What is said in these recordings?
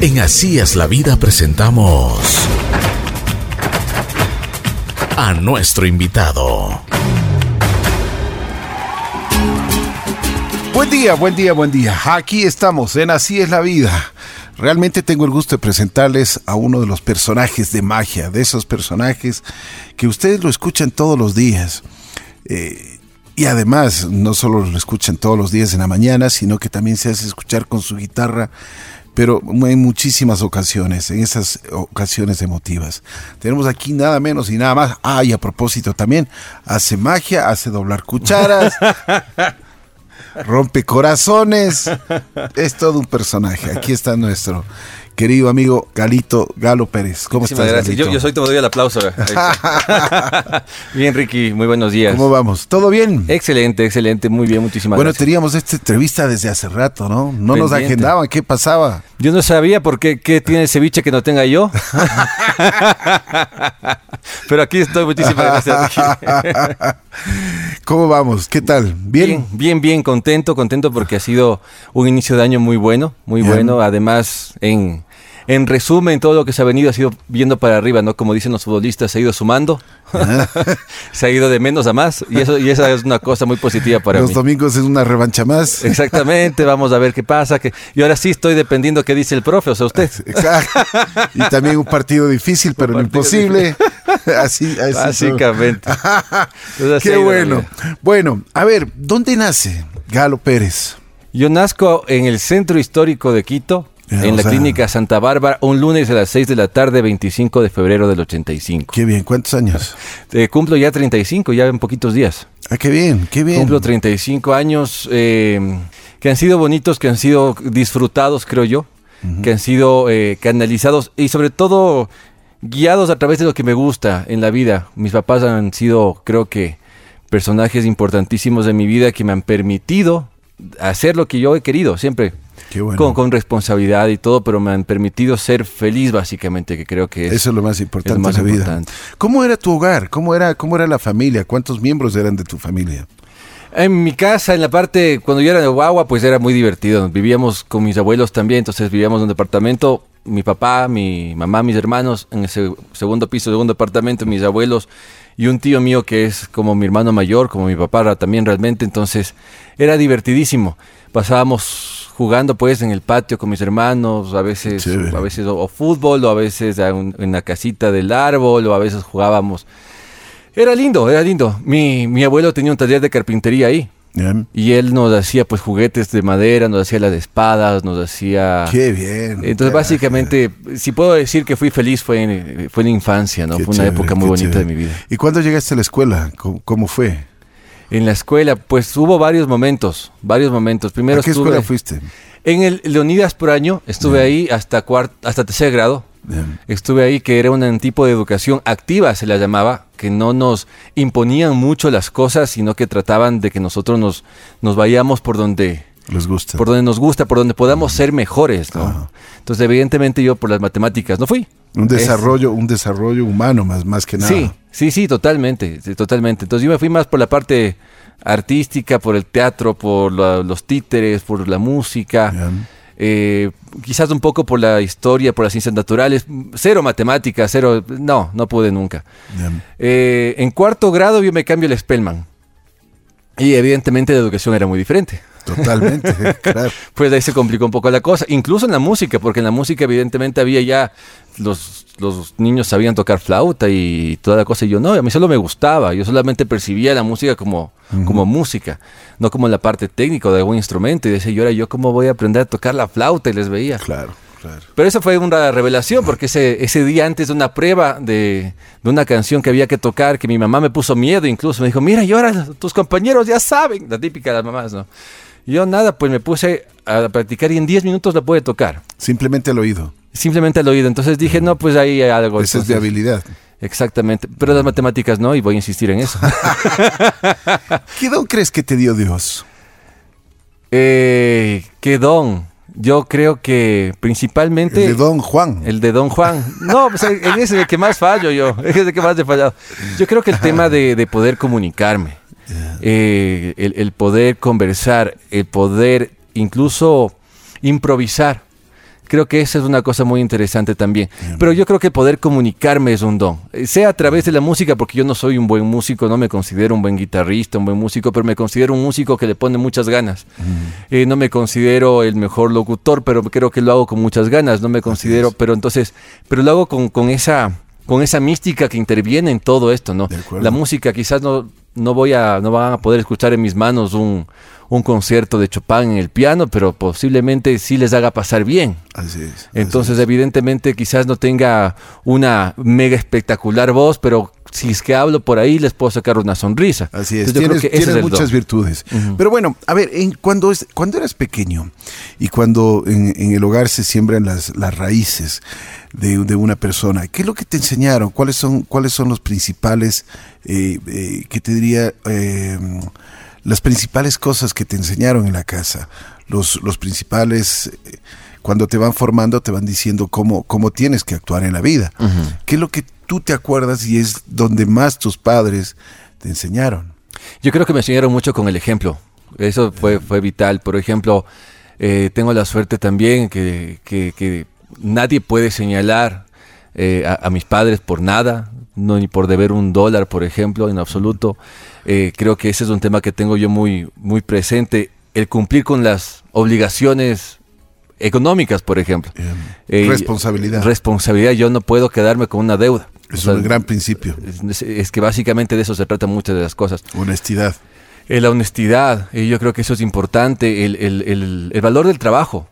En Así es la vida presentamos a nuestro invitado. Buen día, buen día, buen día. Aquí estamos en Así es la vida. Realmente tengo el gusto de presentarles a uno de los personajes de magia, de esos personajes que ustedes lo escuchan todos los días. Eh, y además, no solo lo escuchan todos los días en la mañana, sino que también se hace escuchar con su guitarra pero en muchísimas ocasiones, en esas ocasiones emotivas. Tenemos aquí nada menos y nada más. Ah, y a propósito también, hace magia, hace doblar cucharas, rompe corazones. Es todo un personaje. Aquí está nuestro querido amigo Galito Galo Pérez. ¿Cómo estás, gracias. Yo, yo, soy te doy el aplauso. bien, Ricky, muy buenos días. ¿Cómo vamos? ¿Todo bien? Excelente, excelente, muy bien, muchísimas bueno, gracias. Bueno, teníamos esta entrevista desde hace rato, ¿no? No nos agendaban, ¿qué pasaba? Yo no sabía por qué, qué tiene el ceviche que no tenga yo. Pero aquí estoy, muchísimas gracias. ¿Cómo vamos? ¿Qué tal? ¿Bien? Bien, bien, contento, contento porque ha sido un inicio de año muy bueno, muy bueno. Además, en en resumen, todo lo que se ha venido ha sido viendo para arriba, ¿no? Como dicen los futbolistas, se ha ido sumando, se ha ido de menos a más, y eso y esa es una cosa muy positiva para los mí. Los domingos es una revancha más. Exactamente, vamos a ver qué pasa. Que, y ahora sí estoy dependiendo qué dice el profe, o sea, usted. Exacto. Y también un partido difícil, pero no imposible. Así, así Básicamente. qué bueno. Bueno, a ver, ¿dónde nace Galo Pérez? Yo nazco en el centro histórico de Quito, en la clínica Santa Bárbara, un lunes a las 6 de la tarde, 25 de febrero del 85. Qué bien, ¿cuántos años? Eh, cumplo ya 35, ya en poquitos días. Ah, qué bien, qué bien. Cumplo 35 años eh, que han sido bonitos, que han sido disfrutados, creo yo, que han sido eh, canalizados y sobre todo guiados a través de lo que me gusta en la vida. Mis papás han sido, creo que, personajes importantísimos de mi vida que me han permitido hacer lo que yo he querido siempre con, responsabilidad y todo, pero me han permitido ser feliz básicamente, que creo que es, Eso es lo más importante en la vida. ¿Cómo era tu hogar? ¿Cómo era, ¿Cómo era la familia? ¿Cuántos miembros eran de tu familia? En mi casa, en la parte, cuando yo era de Guagua, pues era muy divertido. Vivíamos con mis abuelos también, entonces vivíamos en un departamento, mi papá, mi mamá, mis hermanos, en ese segundo piso, segundo departamento, mis abuelos y un tío mío que es como mi hermano mayor, como mi papá también realmente, entonces era divertidísimo. Pasábamos jugando pues en el patio con mis hermanos, a veces, a veces o, fútbol, o a veces en la casita del árbol, o a veces jugábamos. Era lindo, era lindo. Mi, mi abuelo tenía un taller de carpintería ahí. Y él nos hacía pues juguetes de madera, nos hacía las espadas, nos hacía... Qué bien. Entonces básicamente, si puedo decir que fui feliz fue en, fue en infancia, ¿no? fue una época muy bonita de mi vida. ¿Y cuándo llegaste a la escuela? ¿Cómo, fue? En la escuela, pues hubo varios momentos, varios momentos. Primero ¿A qué escuela fuiste? En el Leonidas por año, estuve ahí hasta hasta tercer grado. Estuve ahí que era un tipo de educación activa, se la llamaba, que no nos imponían mucho las cosas, sino que trataban de que nosotros nos, nos vayamos por donde les gusta. Por donde nos gusta, por donde podamos ser mejores, Entonces, evidentemente yo por las matemáticas no fui. Un desarrollo, un desarrollo humano más, más que nada. Sí, sí, sí, totalmente, totalmente. Entonces yo me fui más por la parte artística, por el teatro, por los títeres, por la música. Eh, quizás un poco por la historia, por las ciencias naturales, cero matemáticas, cero, no, no pude nunca. Eh, en cuarto grado yo me cambio el Spellman. Y evidentemente la educación era muy diferente. Totalmente, claro. pues ahí se complicó un poco la cosa, incluso en la música, porque en la música evidentemente había ya los, los niños sabían tocar flauta y toda la cosa, y yo no, a mí solo me gustaba, yo solamente percibía la música como, como música, no como la parte técnica de algún instrumento, y decía yo, ahora yo cómo voy a aprender a tocar la flauta, y les veía. Claro. Claro. Pero eso fue una revelación, porque ese, ese día antes de una prueba de, de, una canción que había que tocar, que mi mamá me puso miedo incluso, me dijo, mira, y ahora tus compañeros ya saben, la típica de las mamás, ¿no? Yo nada, pues me puse a practicar y en 10 minutos la pude tocar. Simplemente al oído. Simplemente al oído. Entonces dije, no, pues ahí hay algo. Eso es de habilidad. Exactamente. Pero las matemáticas no, y voy a insistir en eso. ¿Qué don crees que te dio Dios? Eh, ¿Qué don? Yo creo que principalmente... El de Don Juan. El de Don Juan. No, pues ese es el que más fallo yo. Es el que más he fallado. Yo creo que el tema de, de poder comunicarme eh, el, poder conversar, el poder incluso improvisar. Creo que esa es una cosa muy interesante también. Pero yo creo que poder comunicarme es un don. Eh, Sea a través de la música, porque yo no soy un buen músico, no me considero un buen guitarrista, un buen músico, pero me considero un músico que le pone muchas ganas. Eh, no me considero el mejor locutor, pero creo que lo hago con muchas ganas. No me considero, pero entonces, pero lo hago con, con esa con esa mística que interviene en todo esto, ¿no? La música quizás no, no voy a, no van a poder escuchar en mis manos un, un concierto de Chopin en el piano, pero posiblemente sí les haga pasar bien. Así es. así Entonces, evidentemente, quizás no tenga una mega espectacular voz, pero si es que hablo por ahí, les puedo sacar una sonrisa. Así es, Entonces, yo tienes, creo que ese tienes es muchas don. virtudes. Pero bueno, a ver, en, cuando, es, cuando eras pequeño y cuando en, en el hogar se siembran las, las raíces de, de una persona, ¿qué es lo que te enseñaron? ¿Cuáles son, cuáles son los principales, eh, eh, que te diría, eh, las principales cosas que te enseñaron en la casa? Los, los principales, eh, cuando te van formando, te van diciendo cómo, cómo tienes que actuar en la vida. ¿Qué es lo que tú te acuerdas y es donde más tus padres te enseñaron? Yo creo que me enseñaron mucho con el ejemplo. Eso fue, fue vital. Por ejemplo, eh, tengo la suerte también que, que- que nadie puede señalar eh, a, a mis padres por nada, no ni por deber un dólar, por ejemplo, en absoluto. Eh, creo que ese es un tema que tengo yo muy, muy presente. El cumplir con las obligaciones económicas, por ejemplo. Eh, responsabilidad. Responsabilidad. Yo no puedo quedarme con una deuda. es O sea, un gran principio. es, es que básicamente de eso se trata muchas de las cosas. Honestidad. Eh, la honestidad, y yo creo que eso es importante, el, el- el- el valor del trabajo.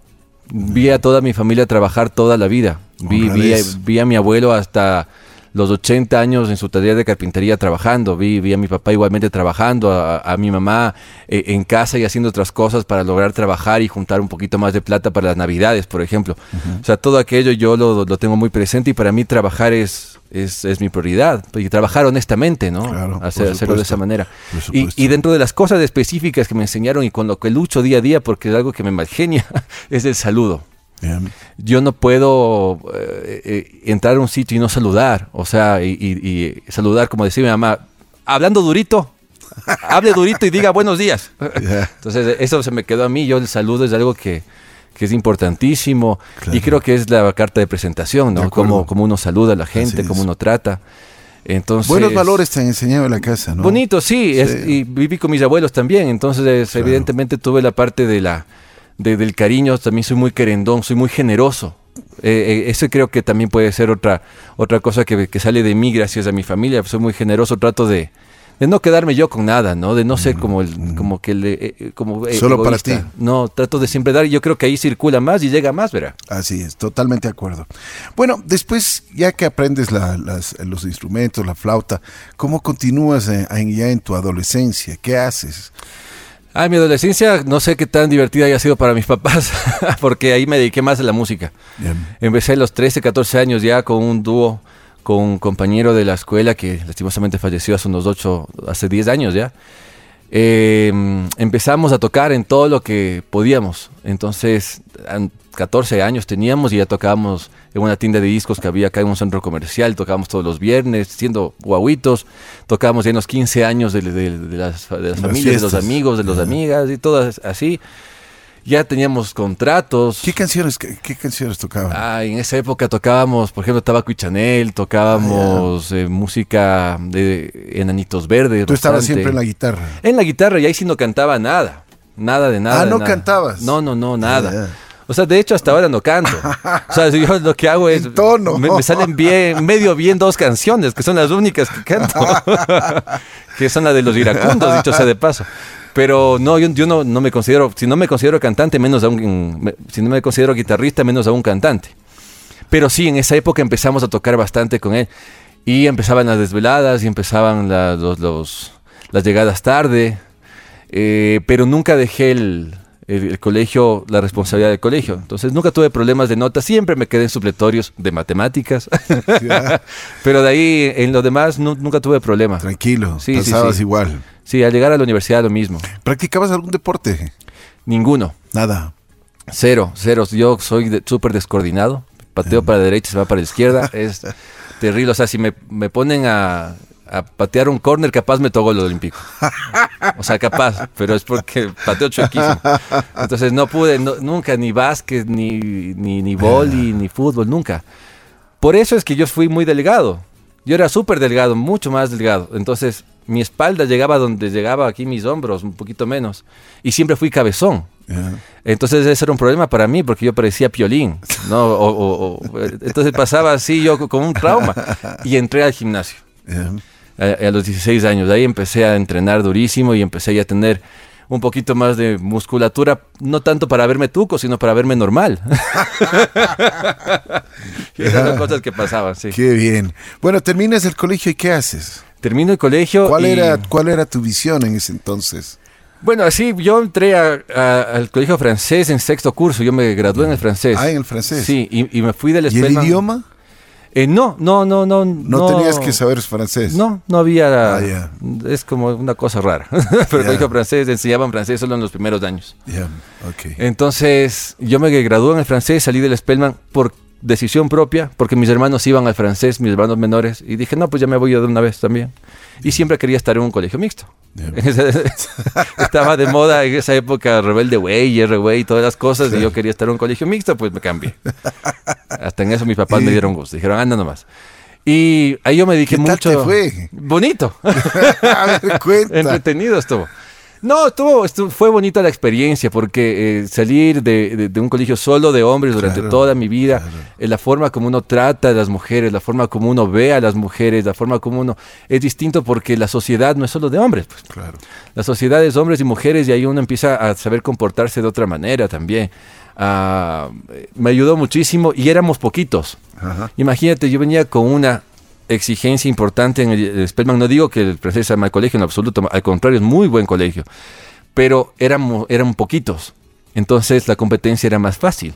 Vi a toda mi familia trabajar toda la vida. Vi, vi, a, vi a mi abuelo hasta los 80 años en su taller de carpintería trabajando. Vi, vi a mi papá igualmente trabajando, a, a mi mamá eh, en casa y haciendo otras cosas para lograr trabajar y juntar un poquito más de plata para las navidades, por ejemplo. O sea, todo aquello yo lo, lo tengo muy presente y para mí trabajar es, es, es mi prioridad. Y trabajar honestamente, ¿no? Claro, Hacer- hacerlo de esa manera. Y, y dentro de las cosas específicas que me enseñaron y con lo que lucho día a día, porque es algo que me malgenia, es el saludo. Yo no puedo eh, eh, entrar a un sitio y no saludar. O sea, y, y- y saludar, como decía mi mamá, hablando durito, hable durito y diga buenos días. Entonces, eso se me quedó a mí. Yo el saludo es algo que, que es importantísimo Claro. y creo que es la carta de presentación, ¿no? Como, uno saluda a la gente, cómo uno trata. Entonces, Buenos valores te han enseñado en la casa, ¿no? Bonito, sí, es- y viví con mis abuelos también, entonces Claro. evidentemente tuve la parte de la de- del cariño, también soy muy querendón, soy muy generoso. Eh, eh, eso creo que también puede ser otra otra cosa que, que sale de mí gracias a mi familia, soy muy generoso, trato de, de no quedarme yo con nada, ¿no? De no ser como el como que el, eh, eh, como Solo para ti. No, trato de siempre dar y yo creo que ahí circula más y llega más, verá. Así es, totalmente de acuerdo. Bueno, después, ya que aprendes la- las- los instrumentos, la flauta, ¿cómo continúas en- ya en tu adolescencia? ¿Qué haces? Ah, mi adolescencia no sé qué tan divertida haya sido para mis papás, porque ahí me dediqué más a la música. Bien. Empecé a los 13, 14 años ya con un dúo con un compañero de la escuela que lastimosamente falleció hace unos 8, hace 10 años ya. Eh, empezamos a tocar en todo lo que podíamos. Entonces, an- 14 años teníamos y ya tocábamos en una tienda de discos que había acá en un centro comercial. Tocábamos todos los viernes, siendo guaguitos. Tocábamos ya en los 15 años de, de- de las, de las Las familias, de los amigos, de las amigas y todas así. Ya teníamos contratos. ¿Qué canciones, qué, qué canciones tocaban? Ah, en esa época tocábamos, por ejemplo, Tabaco y Chanel, tocábamos eh, música de Enanitos Verdes. Tú estabas siempre en la guitarra. En la guitarra y ahí sí no cantaba nada. Nada de nada. Ah, ¿no nada. cantabas? No, no, no, nada. Ah. O sea, de hecho, hasta ahora no canto. O sea, yo lo que hago es. Tono. Me, me salen bien, medio bien dos canciones, que son las únicas que canto. que son las de los iracundos, dicho sea de paso. Pero no, yo, no, no me considero. Si no me considero cantante, menos aún. Si no me considero guitarrista, menos aún cantante. Pero sí, en esa época empezamos a tocar bastante con él. Y empezaban las desveladas y empezaban los- las llegadas tarde. Eh, pero nunca dejé el, el- el colegio, la responsabilidad del colegio. Entonces nunca tuve problemas de notas. Siempre me quedé en supletorios de matemáticas. Ya, pero de ahí, en lo demás, nu- nunca tuve problemas. tranquilo, Sí, sí, pasabas sí. igual. Sí, al llegar a la universidad lo mismo. ¿Practicabas algún deporte? Ninguno. Nada. Cero, cero. Yo soy de- súper descoordinado. Pateo para la derecha, se va para la izquierda. Es terrible. O sea, si me, me ponen a, a patear un córner, capaz me tocó el olímpico. O sea, capaz, pero es porque pateo chuequísimo. Entonces no pude no- nunca ni básquet, ni, ni, ni vóley, ni fútbol, nunca. Por eso es que yo fui muy delgado. Yo era súper delgado, mucho más delgado. Entonces mi espalda llegaba donde llegaba aquí mis hombros, un poquito menos. Y siempre fui cabezón. Ya. Entonces ese era un problema para mí porque yo parecía piolín, ¿no? O- o- o- entonces pasaba así yo co- con un trauma y entré al gimnasio Ya. A, a los 16 años. Ahí empecé a entrenar durísimo y empecé ya a tener un poquito más de musculatura, no tanto para verme tuco, sino para verme normal. y esas son cosas que pasaban, sí. Qué bien. Bueno, terminas el colegio y ¿qué haces? Termino el colegio. ¿Cuál y- era, ¿Cuál era tu visión en ese entonces? Bueno, así yo entré a- a- al colegio francés en sexto curso, yo me gradué en el francés. Ah, en el francés. Sí, y, y me fui del ¿Y el idioma? Eh, no, no, no, no. No, tenías que saber francés. No, no había. Ah. Es como una cosa rara. Pero Ya. colegio francés enseñaban francés solo en los primeros años. Ya, ok. Entonces, yo me gradué en el francés, salí del Spellman por decisión propia, porque mis hermanos iban al francés, mis hermanos menores, y dije, no, pues ya me voy yo de una vez también. Y siempre quería estar en un colegio mixto. Estaba de moda en esa época Rebelde Way, R Way y todas las cosas, y yo quería estar en un colegio mixto, pues me cambié. Hasta en eso mis papás me dieron gusto, dijeron, anda nomás. Y ahí yo me dije ¿Qué tal mucho... te fue? Bonito. A ver, cuenta. Entretenido estuvo. No, estuvo, estuvo- fue bonita la experiencia porque eh, salir de, de- de un colegio solo de hombres durante Claro, toda mi vida, claro. eh, la forma como uno trata a las mujeres, la forma como uno ve a las mujeres, la forma como uno es distinto porque la sociedad no es solo de hombres, pues. Claro. La sociedad es hombres y mujeres y ahí uno empieza a saber comportarse de otra manera también. Ah, me ayudó muchísimo y éramos poquitos. Ajá. Imagínate, yo venía con una exigencia importante en el, el Spellman. No digo que el francés sea mal colegio en absoluto, al contrario, es muy buen colegio. Pero éramos, eran poquitos. Entonces la competencia era más fácil.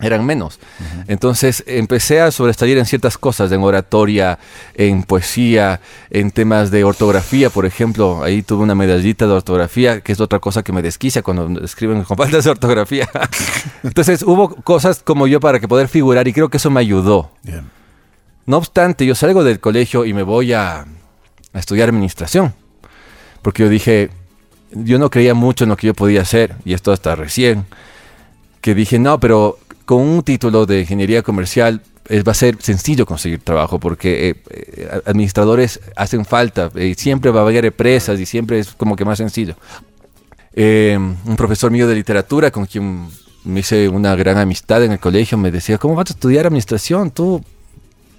Eran menos. Entonces empecé a sobresalir en ciertas cosas, en oratoria, en poesía, en temas de ortografía, por ejemplo. Ahí tuve una medallita de ortografía, que es otra cosa que me desquicia cuando escriben con faltas de ortografía. Entonces hubo cosas como yo para que poder figurar y creo que eso me ayudó. Bien. No obstante, yo salgo del colegio y me voy a, estudiar administración. Porque yo dije, yo no creía mucho en lo que yo podía hacer, y esto hasta recién, que dije, no, pero con un título de ingeniería comercial eh, va a ser sencillo conseguir trabajo, porque eh, eh, administradores hacen falta, y siempre va a haber empresas, y siempre es como que más sencillo. Eh, un profesor mío de literatura con quien me hice una gran amistad en el colegio me decía, ¿cómo vas a estudiar administración? Tú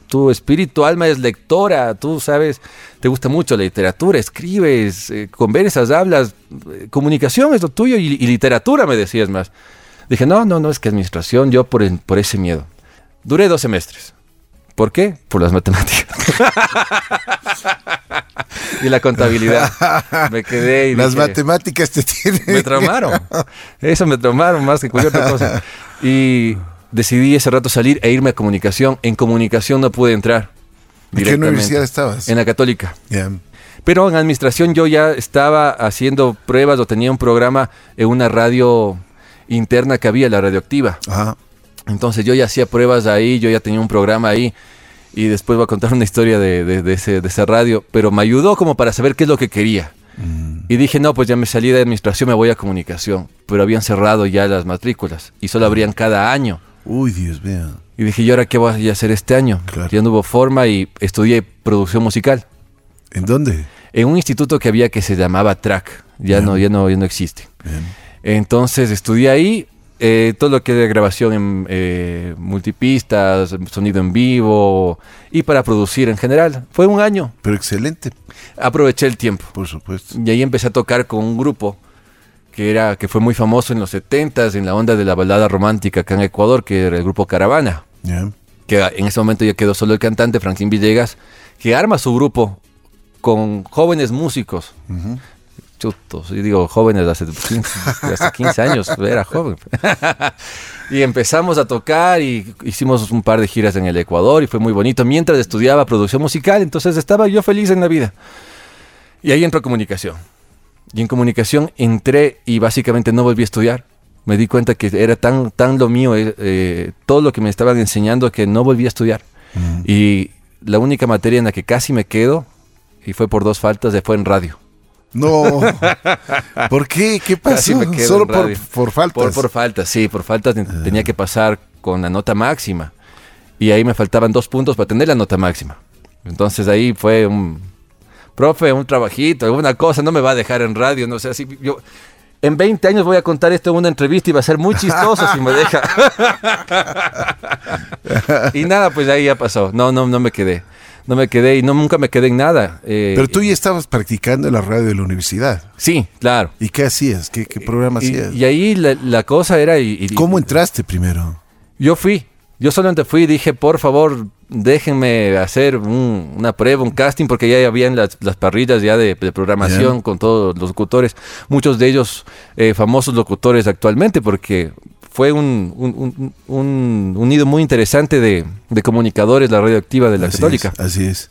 tu espíritu, alma es lectora, tú sabes, te gusta mucho la literatura, escribes, eh, conversas, hablas, eh, comunicación es lo tuyo y, y literatura me decías más. Dije, no, no, no, es que administración, yo por, ese miedo. Duré dos semestres. ¿Por qué? Por las matemáticas. y la contabilidad. Me quedé y Las dije, matemáticas te tienen. me traumaron. Eso me traumaron más que cualquier otra cosa. Y decidí ese rato salir e irme a comunicación. En comunicación no pude entrar. ¿En qué universidad estabas? En la católica. Pero en administración yo ya estaba haciendo pruebas o tenía un programa en una radio interna que había, la radioactiva. Ajá. Entonces yo ya hacía pruebas ahí, yo ya tenía un programa ahí. Y después voy a contar una historia de, de- de ese, de esa radio. Pero me ayudó como para saber qué es lo que quería. Y dije, no, pues ya me salí de administración, me voy a comunicación. Pero habían cerrado ya las matrículas y solo abrían cada año. Uy, Dios mío. Y dije, ¿y ahora qué voy a hacer este año? Claro. Ya no hubo forma y estudié producción musical ¿En dónde? en un instituto que había que se llamaba TRAC. Ya, Bien. no, ya, no, ya no existe. Bien. Entonces estudié ahí eh, todo lo que era grabación en eh, multipistas, sonido en vivo y para producir en general. Fue un año. Pero excelente, Aproveché el tiempo. por supuesto. Y ahí empecé a tocar con un grupo que era que fue muy famoso en los 70s en la onda de la balada romántica acá en Ecuador, que era el grupo Caravana, que en ese momento ya quedó solo el cantante Franklin Villegas, que arma su grupo con jóvenes músicos. Chutos, yo digo jóvenes hace 15, de hace 15 años, era joven. y empezamos a tocar y hicimos un par de giras en el Ecuador y fue muy bonito mientras estudiaba producción musical, entonces estaba yo feliz en la vida. Y ahí entró comunicación. Y en comunicación entré y básicamente no volví a estudiar. Me di cuenta que era tan, tan lo mío, eh, eh, todo lo que me estaban enseñando que no volví a estudiar. Mm. Y la única materia en la que casi me quedo y fue por dos faltas, fue en radio. No. ¿Por qué? ¿Qué pasó? me Solo por, por faltas. Por, por faltas, sí, por faltas ten- tenía que pasar con la nota máxima. Y ahí me faltaban dos puntos para tener la nota máxima. Entonces ahí fue un, profe, un trabajito, alguna cosa, no me va a dejar en radio, no sé, así yo... En 20 años voy a contar esto en una entrevista y va a ser muy chistoso si me deja. y nada, pues ahí ya pasó. No, no, no me quedé. No me quedé y no, nunca me quedé en nada. Eh, Pero tú ya estabas practicando en la radio de la universidad. Sí, claro. ¿Y qué hacías? ¿Qué, qué programa Y, hacías? y ahí la, la cosa era... Y, y- ¿Cómo entraste primero? Yo fui, yo solamente fui y dije, por favor, déjenme hacer un- una prueba, un casting, porque ya habían las, las parrillas ya de, de programación con todos los locutores, muchos de ellos eh, famosos locutores actualmente, porque fue un, un, un- un- un nido muy interesante de, de comunicadores, la radioactiva de la Así católica. es, así es.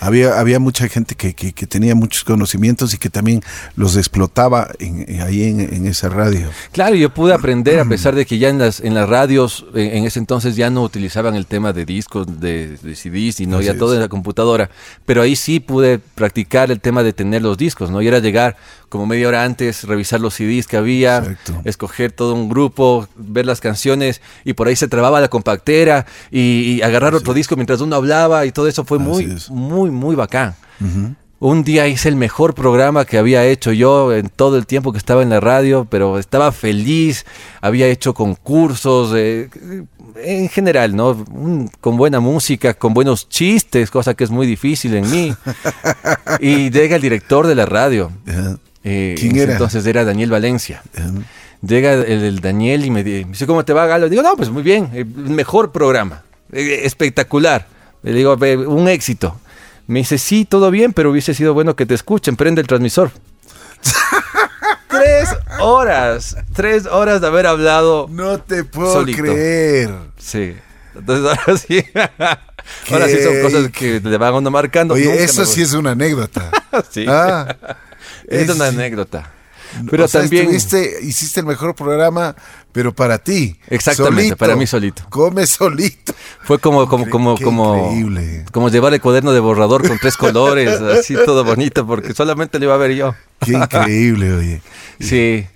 Había, había mucha gente que, que- que tenía muchos conocimientos y que también los explotaba en- en- ahí en, en esa radio. Claro, yo pude aprender a pesar de que ya en las en las radios eh, en ese entonces ya no utilizaban el tema de discos, de, de CDs, sino Así ya es. todo en la computadora. Pero ahí sí pude practicar el tema de tener los discos, ¿no? Y era llegar como media hora antes, revisar los CDs que había, Exacto. escoger todo un grupo, ver las canciones y por ahí se trababa la compactera y, y agarrar otro disco mientras uno hablaba y todo eso fue muy, es. muy, muy bacán. Un día hice el mejor programa que había hecho yo en todo el tiempo que estaba en la radio, pero estaba feliz, había hecho concursos, eh, en general, ¿no? Un- con buena música, con buenos chistes, cosa que es muy difícil en mí. y llega el director de la radio. Ajá. Eh, ¿Quién en era? Entonces era Daniel Valencia. Llega el, el Daniel y me di- me dice, ¿cómo te va, Galo? Digo, no, pues muy bien, el mejor programa, eh, espectacular. Le digo, "Ve, un éxito. Me dice, sí, todo bien, pero hubiese sido bueno que te escuchen, prende el transmisor. tres horas, tres horas de haber hablado. No te puedo Solito. creer. Sí. Entonces ahora sí. ahora sí son cosas que le van a uno marcando. Oye, Nunca eso sí es una anécdota. Sí. Ah, Es es- una anécdota. Pero o sea, también... hiciste el mejor programa, pero para ti. Exactamente, para mí solito. Come solito. Fue como, como, como, qué como, increíble. como llevar el cuaderno de borrador con tres colores, así todo bonito, porque solamente lo iba a ver yo. Qué increíble, oye. Sí.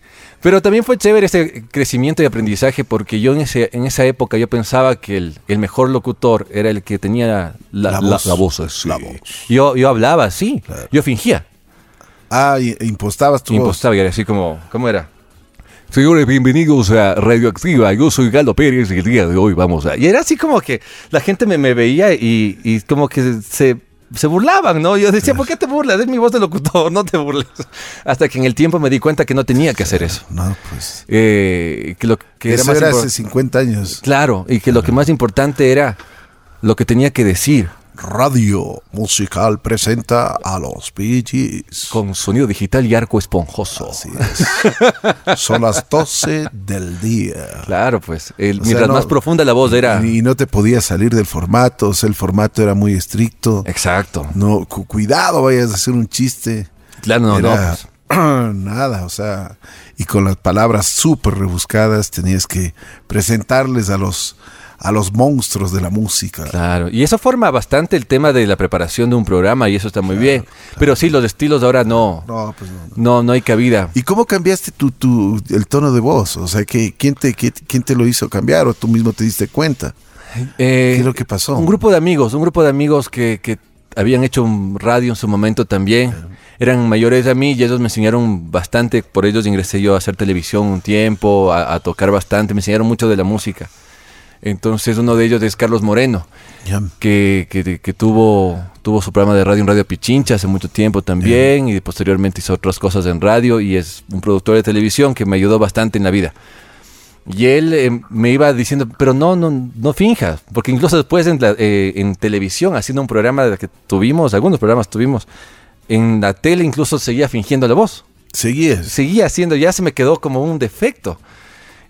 Pero también fue chévere ese crecimiento y aprendizaje, porque yo en, ese, en esa época yo pensaba que el, el mejor locutor era el que tenía la, La la- voz. la voz. así. La voz. Yo, yo hablaba así, Claro. yo fingía, Ah, y- impostabas tu voz. impostaba y era así como, ¿cómo era? Señores, bienvenidos a Radioactiva. Yo soy Galo Pérez y el día de hoy vamos a... Y era así como que la gente me, me veía y, y como que se, se burlaban, ¿no? Yo decía, ¿por qué te burlas? Es mi voz de locutor, no te burles. Hasta que en el tiempo me di cuenta que no tenía que hacer eso. No, pues. Eh, que lo que era más era hace 50 años. Claro, y que lo que más importante era lo que tenía que decir Radio Musical presenta a los Bee Gees. con sonido digital y arco esponjoso. Así es. Son las 12 del día. Claro, pues, el- O sea, mientras no- más profunda la voz era... Y no te podías salir del formato, o sea, el formato era muy estricto. Exacto. No, cu- cuidado, vayas a hacer un chiste. Claro, no, no. Era- pues. nada, o sea, y con las palabras súper rebuscadas tenías que presentarles a los a los monstruos de la música. Claro, y eso forma bastante el tema de la preparación de un programa y eso está muy bien. Pero sí, los estilos de ahora no, No, pues no, no. no, no hay cabida. ¿Y cómo cambiaste tu, tu, el tono de voz? O sea, que, ¿quién, te, qué- ¿quién te lo hizo cambiar o tú mismo te diste cuenta? Eh, ¿Qué es lo que pasó? Un grupo de amigos, un grupo de amigos que, que habían hecho un radio en su momento también. Eran mayores a mí y ellos me enseñaron bastante. Por ellos ingresé yo a hacer televisión un tiempo, a, a tocar bastante. Me enseñaron mucho de la música. Entonces uno de ellos es Carlos Moreno, que, que- que tuvo, tuvo su programa de radio en Radio Pichincha hace mucho tiempo también y posteriormente hizo otras cosas en radio y es un productor de televisión que me ayudó bastante en la vida. Y él eh, me iba diciendo, pero no, no, no finjas, porque incluso después en, la- eh, en televisión, haciendo un programa que tuvimos, algunos programas tuvimos, en la tele incluso seguía fingiendo la voz, Seguías. seguía haciendo, ya se me quedó como un defecto.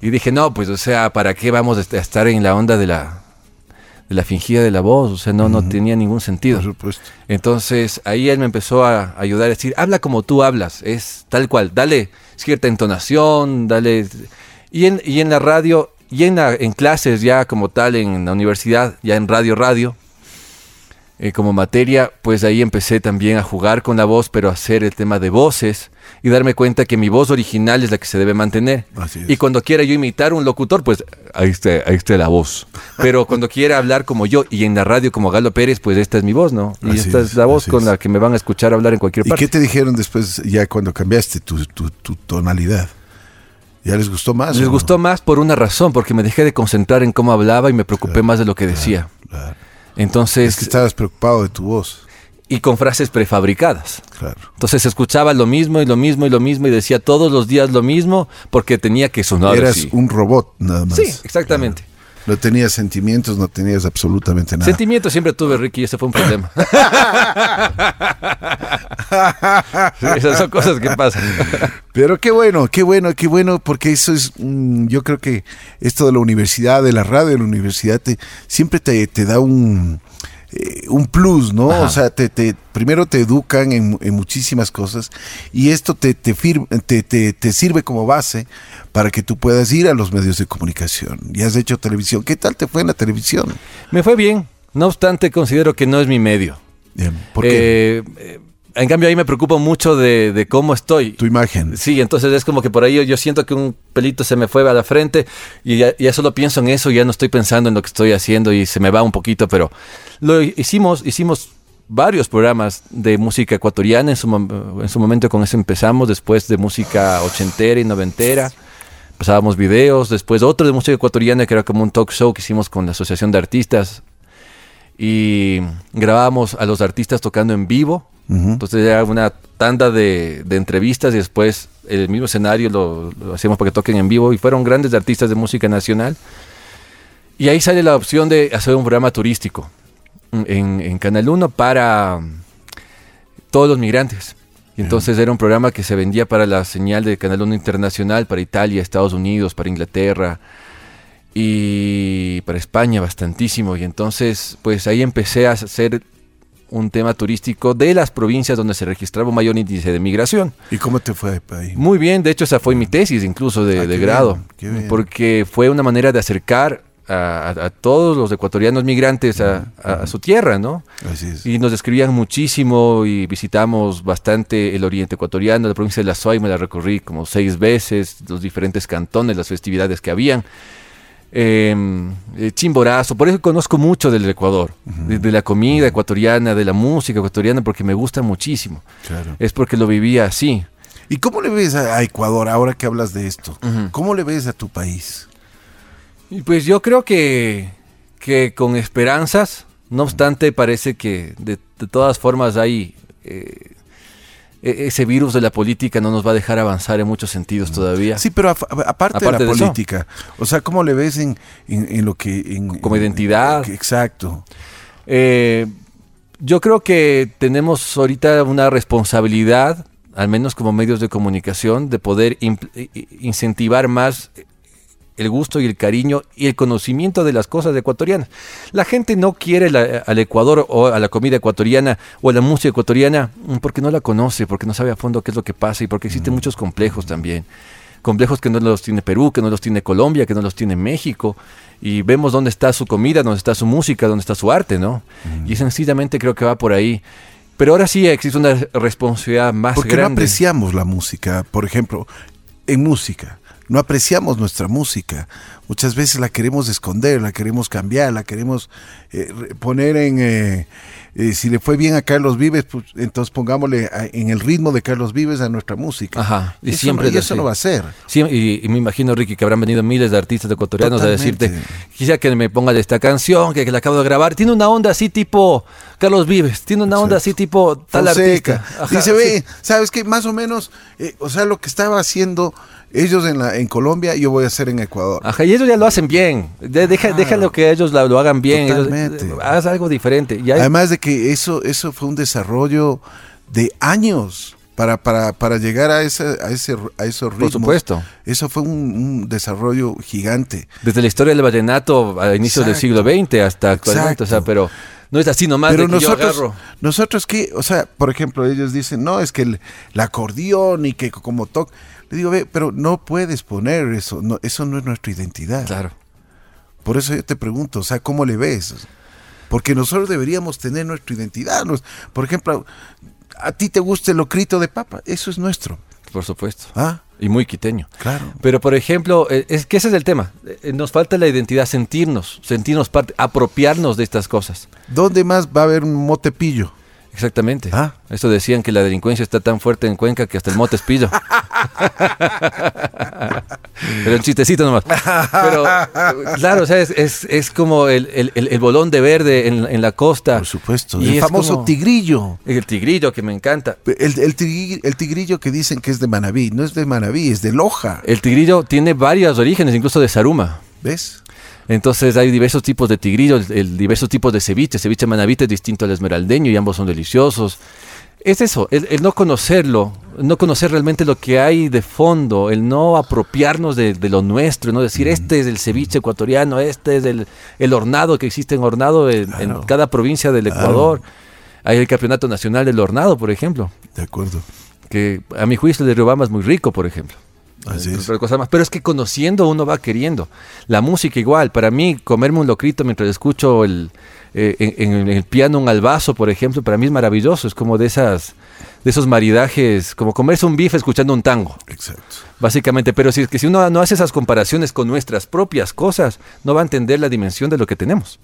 Y dije, no, pues, o sea, ¿para qué vamos a est- a estar en la onda de la, de la fingida de la voz? O sea, no, no tenía ningún sentido. Por supuesto. Entonces ahí él me empezó a ayudar a decir, habla como tú hablas, es tal cual, dale cierta entonación, dale... Y en, y en la radio, y en, la- en clases ya como tal, en la universidad, ya en radio, radio, eh, como materia, pues ahí empecé también a jugar con la voz, pero a hacer el tema de voces y darme cuenta que mi voz original es la que se debe mantener. Y cuando quiera yo imitar un locutor, pues ahí está, ahí está la voz. Pero cuando quiera hablar como yo y en la radio como Galo Pérez, pues esta es mi voz, ¿no? Y Así esta es, es, la voz con es. la que me van a escuchar hablar en cualquier ¿Y parte. qué te dijeron después ya cuando cambiaste tu, tu- tu tonalidad? ¿Ya les gustó más? Les no? gustó más por una razón, porque me dejé de concentrar en cómo hablaba y me preocupé más de lo que decía. Claro. Entonces, Es que estabas preocupado de tu voz. y con frases prefabricadas. Claro. Entonces escuchaba lo mismo y lo mismo y lo mismo y decía todos los días lo mismo porque tenía que sonar Eras así. un robot nada más. Sí, exactamente. No tenías sentimientos, no tenías absolutamente nada. Sentimiento siempre tuve, Ricky, y ese fue un problema. Sí, esas son cosas que pasan. Pero qué bueno, qué bueno, qué bueno, porque eso es, mm, yo creo que esto de la universidad, de la radio de la universidad, te, siempre te, te da un, eh, un plus, ¿no? Ajá. O sea, te, te- primero te educan en, en muchísimas cosas y esto te, te, te- te sirve como base para que tú puedas ir a los medios de comunicación. Y has hecho televisión. ¿Qué tal te fue en la televisión? Me fue bien. No obstante, considero que no es mi medio. Bien, ¿Por qué? Eh, eh, en cambio, ahí me preocupo mucho de, de cómo estoy. tu imagen. Sí, entonces es como que por ahí yo, yo siento que un pelito se me fue a la frente y ya, ya solo pienso en eso, ya no estoy pensando en lo que estoy haciendo y se me va un poquito, pero lo hicimos, hicimos varios programas de música ecuatoriana, en su, en su momento con eso empezamos, después de música ochentera y noventera, pasábamos videos, después otro de música ecuatoriana que era como un talk show que hicimos con la Asociación de Artistas y grabábamos a los artistas tocando en vivo. Ujú. Entonces era una tanda de, de entrevistas y después el mismo escenario lo, lo hacíamos para que toquen en vivo y fueron grandes artistas de música nacional. Y ahí sale la opción de hacer un programa turístico en, en Canal 1 para mm, todos los migrantes. Y entonces era un programa que se vendía para la señal de Canal 1 Internacional, para Italia, Estados Unidos, para Inglaterra y para España bastantísimo. Y entonces, pues ahí empecé a hacer un tema turístico de las provincias donde se registraba un mayor índice de migración. ¿Y cómo te fue ahí? Muy bien, de hecho esa fue mi tesis incluso de, Ah, de grado, bien, porque fue una manera de acercar a, a- a todos los ecuatorianos migrantes a, su tierra, ¿no? Así es. Y nos escribían muchísimo y visitamos bastante el oriente ecuatoriano, la provincia de La Soy me la recorrí como seis veces, los diferentes cantones, las festividades que habían. Eh, eh, Chimborazo, por eso conozco mucho del Ecuador, de, de la comida ecuatoriana, de la música ecuatoriana, porque me gusta muchísimo. Claro. Es porque lo vivía así. ¿Y cómo le ves a, Ecuador ahora que hablas de esto? ¿Cómo le ves a tu país? Y pues yo creo que, que con esperanzas, no obstante, parece que de, de todas formas hay eh, ese virus de la política no nos va a dejar avanzar en muchos sentidos todavía. Sí, pero aparte, Aparte de la de eso. política, o sea, ¿cómo le ves en, en- en lo que... en- Como en- identidad. Exacto. Eh, yo creo que tenemos ahorita una responsabilidad, al menos como medios de comunicación, de poder incentivar más el gusto y el cariño y el conocimiento de las cosas ecuatorianas. La gente no quiere la- al Ecuador o a la comida ecuatoriana o a la música ecuatoriana mm, porque no la conoce, porque no sabe a fondo qué es lo que pasa y porque existen muchos complejos también. Complejos que no los tiene Perú, que no los tiene Colombia, que no los tiene México. Y vemos dónde está su comida, dónde está su música, dónde está su arte, ¿no? Y sencillamente creo que va por ahí. Pero ahora sí existe una responsabilidad más Porque no grande. apreciamos la música, por ejemplo, en música. No apreciamos nuestra música. Muchas veces la queremos esconder, la queremos cambiar, la queremos eh, poner en... eh, eh, si le fue bien a Carlos Vives, pues entonces pongámosle a- en el ritmo de Carlos Vives a nuestra música. Ajá, y eso siempre no, y es eso no va a ser. Sí, y, y me imagino, Ricky, que habrán venido miles de artistas ecuatorianos Totalmente. a decirte, quisiera que me ponga esta canción, que, que la acabo de grabar. Tiene una onda así tipo Carlos Vives, tiene una onda así tipo tal Fonseca. artista. Ajá, Dice, ve, sí. ¿sabes qué? Más o menos, eh, o sea, lo que estaba haciendo ellos en, la, en Colombia, yo voy a hacer en Ecuador. Ajá, y ellos ya lo hacen bien. De- deja. Déjalo que ellos lo hagan bien. Totalmente. eh, haz algo diferente. Y hay- Además de que eso, eso fue un desarrollo de años para, para, para llegar a, ese, a, ese, a esos por ritmos. supuesto. Eso fue un, un desarrollo gigante. Desde la historia del vallenato a inicios del siglo XX hasta actualmente. O sea, Exacto. pero no es así nomás Pero de que yo nosotros, agarro. nosotros que, o sea, por ejemplo, ellos dicen, no, es que el, el acordeón y que como toque. Le digo, ve, pero no puedes poner eso, no, eso no es nuestra identidad. Claro. Por eso yo te pregunto, o sea, ¿cómo le ves? porque nosotros deberíamos tener nuestra identidad. Nos- Por ejemplo, a ti te gusta el locrito de papa, eso es nuestro. Por supuesto. Ah, Y muy quiteño. claro. Pero, por ejemplo, eh, es que ese es el tema. Eh, Nos falta la identidad, sentirnos, sentirnos parte, apropiarnos de estas cosas. ¿Dónde más va a haber un motepillo? Exactamente. Ah. Eso decían que la delincuencia está tan fuerte en Cuenca que hasta el mote es pillo. Pero un chistecito nomás. Pero, claro, o sea, es, es- es como el, el- el- bolón de verde en, en la costa. Por supuesto. Y el famoso como- tigrillo. El tigrillo que me encanta. El, el tigri- el tigrillo que dicen que es de Manabí, no es de Manabí, es de Loja. El tigrillo tiene varios orígenes, incluso de Saruma. ¿Ves? Entonces hay diversos tipos de tigrillo, el- el- diversos tipos de ceviche. Ceviche manavita es distinto al esmeraldeño y ambos son deliciosos. Es eso, el, el no conocerlo, no conocer realmente lo que hay de fondo, el no apropiarnos de, de lo nuestro, no decir este es el ceviche ecuatoriano, este es el, el hornado que existe en hornado en, cada provincia del Ecuador. Hay el campeonato nacional del hornado, por ejemplo, De acuerdo. que a mi juicio el de Riobamba es muy rico, por ejemplo. Así es. cosas más. Pero es que conociendo uno va queriendo. La música igual. Para mí, comerme un locrito mientras escucho el, eh, en, en el piano un albazo, por ejemplo, para mí es maravilloso. Es como de esas de esos maridajes, como comerse un bife escuchando un tango, Exacto. básicamente. Pero si es que si uno no hace esas comparaciones con nuestras propias cosas, no va a entender la dimensión de lo que tenemos.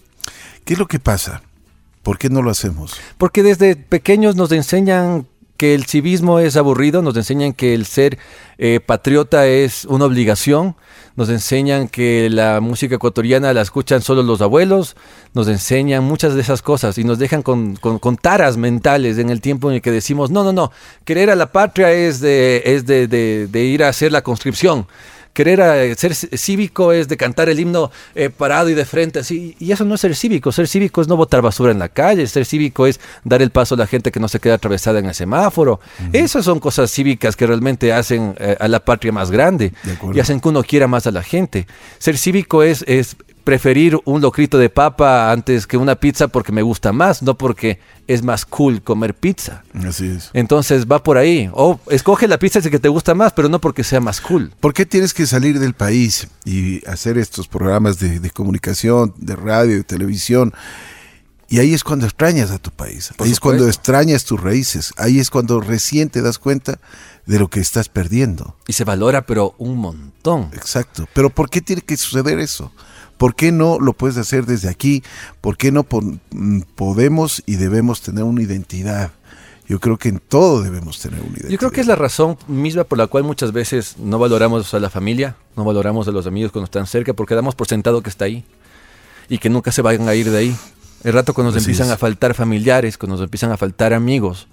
¿Qué es lo que pasa? ¿Por qué no lo hacemos? Porque desde pequeños nos enseñan que el civismo es aburrido, nos enseñan que el ser eh, patriota es una obligación, nos enseñan que la música ecuatoriana la escuchan solo los abuelos, nos enseñan muchas de esas cosas y nos dejan con, con- con taras mentales en el tiempo en el que decimos, no, no, no, querer a la patria es de, es de, de- de ir a hacer la conscripción. Querer a- ser cívico es de cantar el himno eh, parado y de frente, así. Y eso no es ser cívico. Ser cívico es no botar basura en la calle. Ser cívico es dar el paso a la gente que no se queda atravesada en el semáforo. Esas son cosas cívicas que realmente hacen eh, a la patria más grande y hacen que uno quiera más a la gente. Ser cívico es, es preferir un locrito de papa antes que una pizza porque me gusta más, no porque es más cool comer pizza. Así es. Entonces va por ahí. O escoge la pizza que te gusta más, pero no porque sea más cool. ¿Por qué tienes que salir del país y hacer estos programas de, de comunicación, de radio, de televisión? Y ahí es cuando extrañas a tu país. Ahí es cuando extrañas tus raíces. Ahí es cuando recién te das cuenta de lo que estás perdiendo. Y se valora, pero un montón. Exacto. Pero ¿por qué tiene que suceder eso? ¿Por qué no lo puedes hacer desde aquí? ¿Por qué no mm, podemos y debemos tener una identidad? Yo creo que en todo debemos tener una identidad. Yo creo que es la razón misma por la cual muchas veces no valoramos a la familia, no valoramos a los amigos cuando están cerca, porque damos por sentado que está ahí y que nunca se vayan a ir de ahí. El rato cuando nos Así empiezan es. a faltar familiares, cuando nos empiezan a faltar amigos,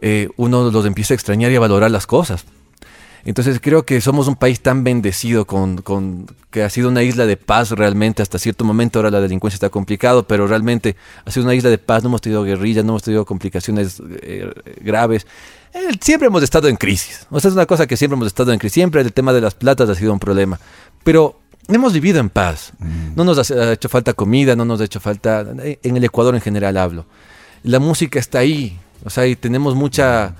eh, uno los empieza a extrañar y a valorar las cosas. Entonces creo que somos un país tan bendecido con, con- que ha sido una isla de paz realmente hasta cierto momento. Ahora la delincuencia está complicado, pero realmente ha sido una isla de paz. No hemos tenido guerrillas, no hemos tenido complicaciones eh, graves. Eh, siempre hemos estado en crisis. O sea, es una cosa que siempre hemos estado en crisis. Siempre el tema de las platas ha sido un problema. Pero hemos vivido en paz. No nos ha hecho falta comida, no nos ha hecho falta... En el Ecuador en general hablo. La música está ahí. O sea, y tenemos mucha...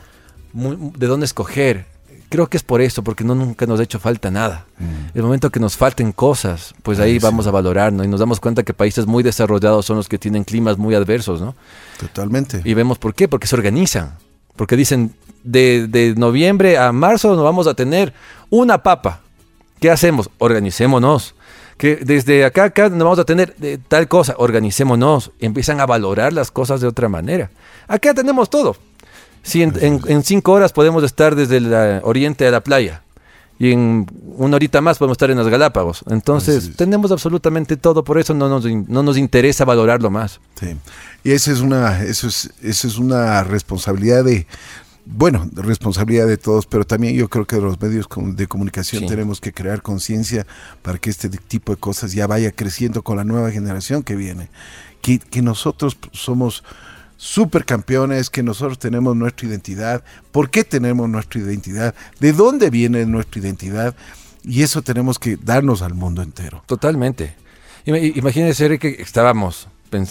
mu- de dónde escoger. Creo que es por eso, porque no nunca nos ha hecho falta nada. El momento que nos falten cosas, pues ahí Ay, sí. vamos a valorarnos y nos damos cuenta que países muy desarrollados son los que tienen climas muy adversos, ¿no? Totalmente. Y vemos por qué, porque se organizan. Porque dicen, de, de noviembre a marzo nos vamos a tener una papa. ¿Qué hacemos? Organicémonos. Que desde acá acá nos vamos a tener de tal cosa, organicémonos. Empiezan a valorar las cosas de otra manera. Acá tenemos todo. Si en, en- en cinco horas podemos estar desde el oriente a la playa. Y en una horita más podemos estar en las Galápagos. Entonces tenemos absolutamente todo, por eso no nos, no nos interesa valorarlo más. Sí. Y esa es una, eso es, eso es una responsabilidad de, bueno, responsabilidad de todos, pero también yo creo que los medios de comunicación Sí. tenemos que crear conciencia para que este tipo de cosas ya vaya creciendo con la nueva generación que viene. Que, que nosotros somos supercampeones, que nosotros tenemos nuestra identidad. ¿Por qué tenemos nuestra identidad? ¿De dónde viene nuestra identidad? Y eso tenemos que darnos al mundo entero. Totalmente. Imagínense que estábamos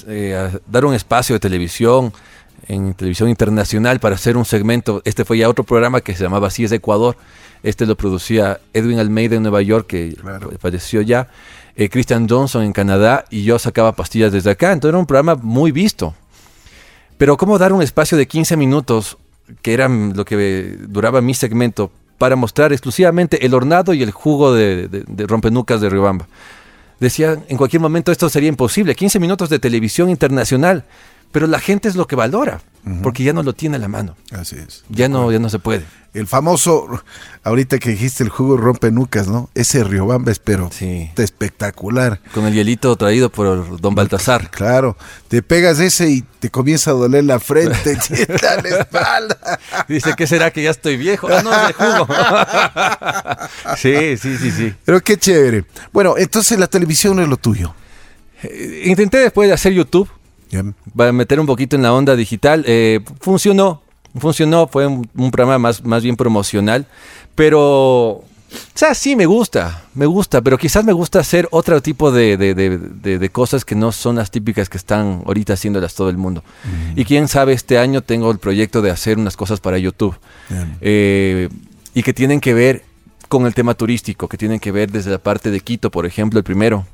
eh, a dar un espacio de televisión, en televisión internacional, para hacer un segmento. Este fue ya otro programa que se llamaba Así es Ecuador. Este lo producía Edwin Almeida en Nueva York, que Claro. falleció ya. eh, Christian Johnson en Canadá y yo sacaba pastillas desde acá. Entonces era un programa muy visto. Pero ¿cómo dar un espacio de 15 minutos, que era lo que duraba mi segmento, para mostrar exclusivamente el hornado y el jugo de, de, rompenucas de Riobamba? Decía, en cualquier momento esto sería imposible. 15 minutos de televisión internacional. Pero la gente es lo que valora, porque ya no lo tiene a la mano. Así es. Ya no, ya no se puede. El famoso, ahorita que dijiste el jugo rompe nucas, ¿no? Ese Riobamba pero Sí. espectacular. Con el hielito traído por don Baltasar. Claro, te pegas ese y te comienza a doler la frente, la espalda. Dice, ¿qué será que ya estoy viejo? Ah, no, es de jugo. sí, sí, sí, sí. Pero qué chévere. Bueno, entonces la televisión no es lo tuyo. Eh, Intenté después de hacer YouTube. Para meter un poquito en la onda digital. eh, funcionó, funcionó, fue un, un programa más, más bien promocional, pero... O sea, sí me gusta, me gusta, pero quizás me gusta hacer otro tipo de, de- de- cosas que no son las típicas que están ahorita haciéndolas todo el mundo. Y quién sabe, este año tengo el proyecto de hacer unas cosas para YouTube. Eh, y que tienen que ver con el tema turístico, que tienen que ver desde la parte de Quito, por ejemplo, el primero.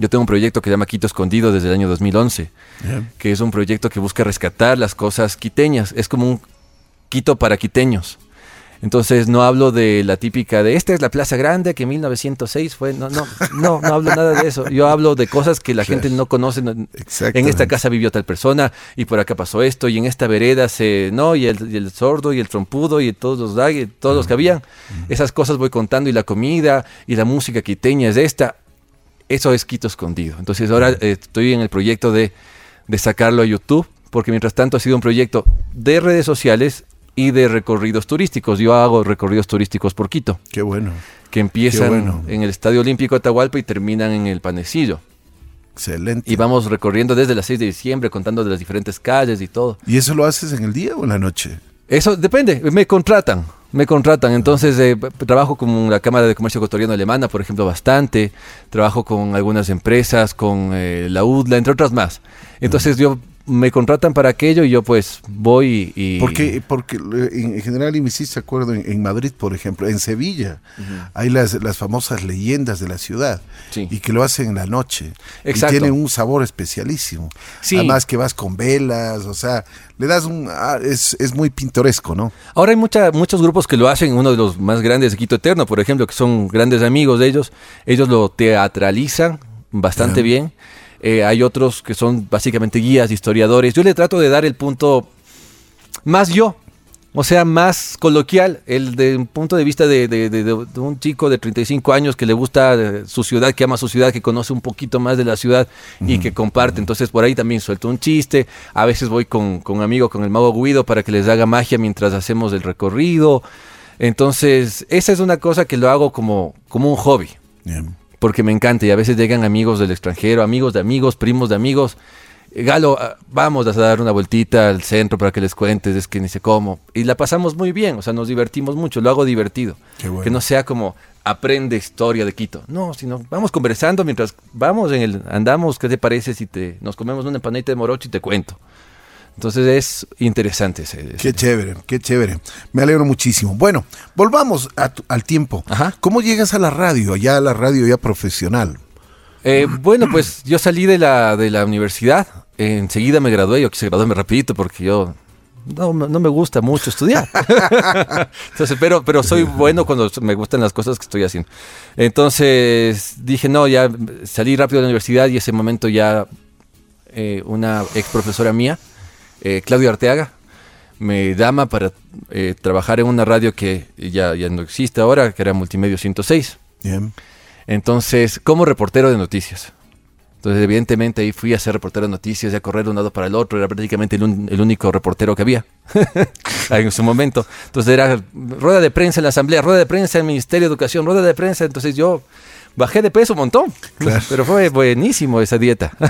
Yo tengo un proyecto que se llama Quito Escondido desde el año 2011 Bien. que es un proyecto que busca rescatar las cosas quiteñas. Es como un Quito para quiteños. Entonces no hablo de la típica de esta es la Plaza Grande que en 1906 fue. No, no, no, no hablo nada de eso. Yo hablo de cosas que la Claro. gente no conoce. No- En esta casa vivió tal persona y por acá pasó esto y en esta vereda se. No, y el, y el sordo y el trompudo y todos los, dag- y todos los que habían. Esas cosas voy contando y la comida y la música quiteña es esta. Eso es Quito escondido. Entonces ahora eh, estoy en el proyecto de, de sacarlo a YouTube, porque mientras tanto ha sido un proyecto de redes sociales y de recorridos turísticos. Yo hago recorridos turísticos por Quito, Qué bueno. que empiezan bueno. en el Estadio Olímpico de Atahualpa y terminan en el Panecillo. Excelente. Y vamos recorriendo desde las 6 de diciembre, contando de las diferentes calles y todo. ¿Y eso lo haces en el día o en la noche? Eso depende, me contratan, me contratan. Entonces eh, trabajo con la Cámara de Comercio Ecuatoriano Alemana, por ejemplo, bastante. Trabajo con algunas empresas, con eh, la UDLA, entre otras más. Entonces yo me contratan para aquello y yo pues voy y... Porque, porque eh, en en general, y me hiciste acuerdo en, en Madrid, por ejemplo, en Sevilla, hay las, las famosas leyendas de la ciudad Sí. y que lo hacen en la noche. Exacto. Y tienen un sabor especialísimo. Sí. Además que vas con velas, o sea, le das un... ah, es, es muy pintoresco, ¿no? Ahora hay mucha, muchos grupos que lo hacen, uno de los más grandes de Quito Eterno, por ejemplo, que son grandes amigos de ellos. Ellos lo teatralizan bastante bien. Eh, hay otros que son básicamente guías, historiadores. Yo le trato de dar el punto más yo, o sea, más coloquial, el de un punto de vista de, de- de- de- de un chico de 35 años que le gusta eh, su ciudad, que ama su ciudad, que conoce un poquito más de la ciudad y que comparte. Entonces por ahí también suelto un chiste. A veces voy con, con un amigo, con el mago Guido, para que les haga magia mientras hacemos el recorrido. Entonces, esa es una cosa que lo hago como, como un hobby Bien. Porque me encanta y a veces llegan amigos del extranjero, amigos de amigos, primos de amigos. Eh, Galo, ah, vamos a dar una vueltita al centro para que les cuentes, es que ni sé cómo. Y la pasamos muy bien, o sea, nos divertimos mucho, lo hago divertido. Bueno. Que no sea como aprende historia de Quito. No, sino vamos conversando mientras vamos en el andamos, ¿qué te parece si te nos comemos una empanadita de morocho y te cuento? Entonces es interesante ese. ese- Qué chévere, qué chévere. Me alegro muchísimo. Bueno, volvamos a tu- al tiempo. Ajá. ¿Cómo llegas a la radio, ya a la radio ya profesional? Eh, bueno, pues yo salí de la, de la universidad, eh, enseguida me gradué, yo quise graduarme rapidito porque yo no, me- no me gusta mucho estudiar. Entonces, pero, pero soy bueno cuando me gustan las cosas que estoy haciendo. Entonces dije, no, ya salí rápido de la universidad y ese momento ya eh, una ex profesora mía, eh, Claudio Arteaga, me llama para eh, trabajar en una radio que ya, ya no existe ahora, que era Multimedio 106. Bien. Entonces, como reportero de noticias. Entonces, evidentemente, ahí fui a ser reportero de noticias y a correr de un lado para el otro. Era prácticamente el, un- el único reportero que había en su momento. Entonces, era rueda de prensa en la asamblea, rueda de prensa en el Ministerio de Educación, rueda de prensa. Entonces, yo bajé de peso un montón. Claro. Pero fue buenísimo esa dieta.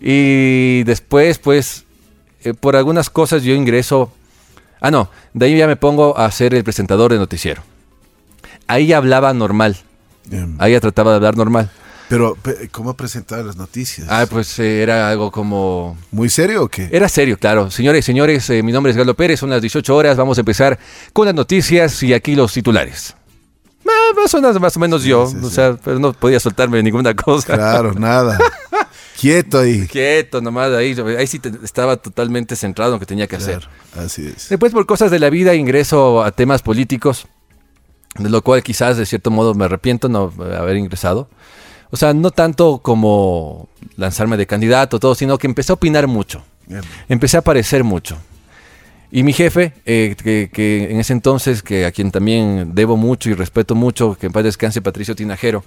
y después, pues, eh, por algunas cosas yo ingreso. Ah, no, de ahí ya me pongo a ser el presentador de noticiero. Ahí ya hablaba normal. bien. Ahí ya trataba de hablar normal. Pero, pe- ¿cómo presentar las noticias? Ah, pues eh, era algo como... ¿Muy serio o qué? Era serio, claro. Señores, señores, eh, mi nombre es Galo Pérez, son las 18 horas, vamos a empezar con las noticias y aquí los titulares. Ah, más, o menos, más o menos yo, sí, o sí. sea, pero no podía soltarme ninguna cosa. Claro, nada. Quieto ahí. Quieto nomás, ahí, ahí sí te- estaba totalmente centrado en lo que tenía que hacer. Así es. Después por cosas de la vida ingreso a temas políticos, de lo cual quizás de cierto modo me arrepiento no haber ingresado. O sea, no tanto como lanzarme de candidato, todo, sino que empecé a opinar mucho. Bien. Empecé a aparecer mucho. Y mi jefe, eh, que, que en ese entonces, que a quien también debo mucho y respeto mucho, que en paz descanse Patricio Tinajero,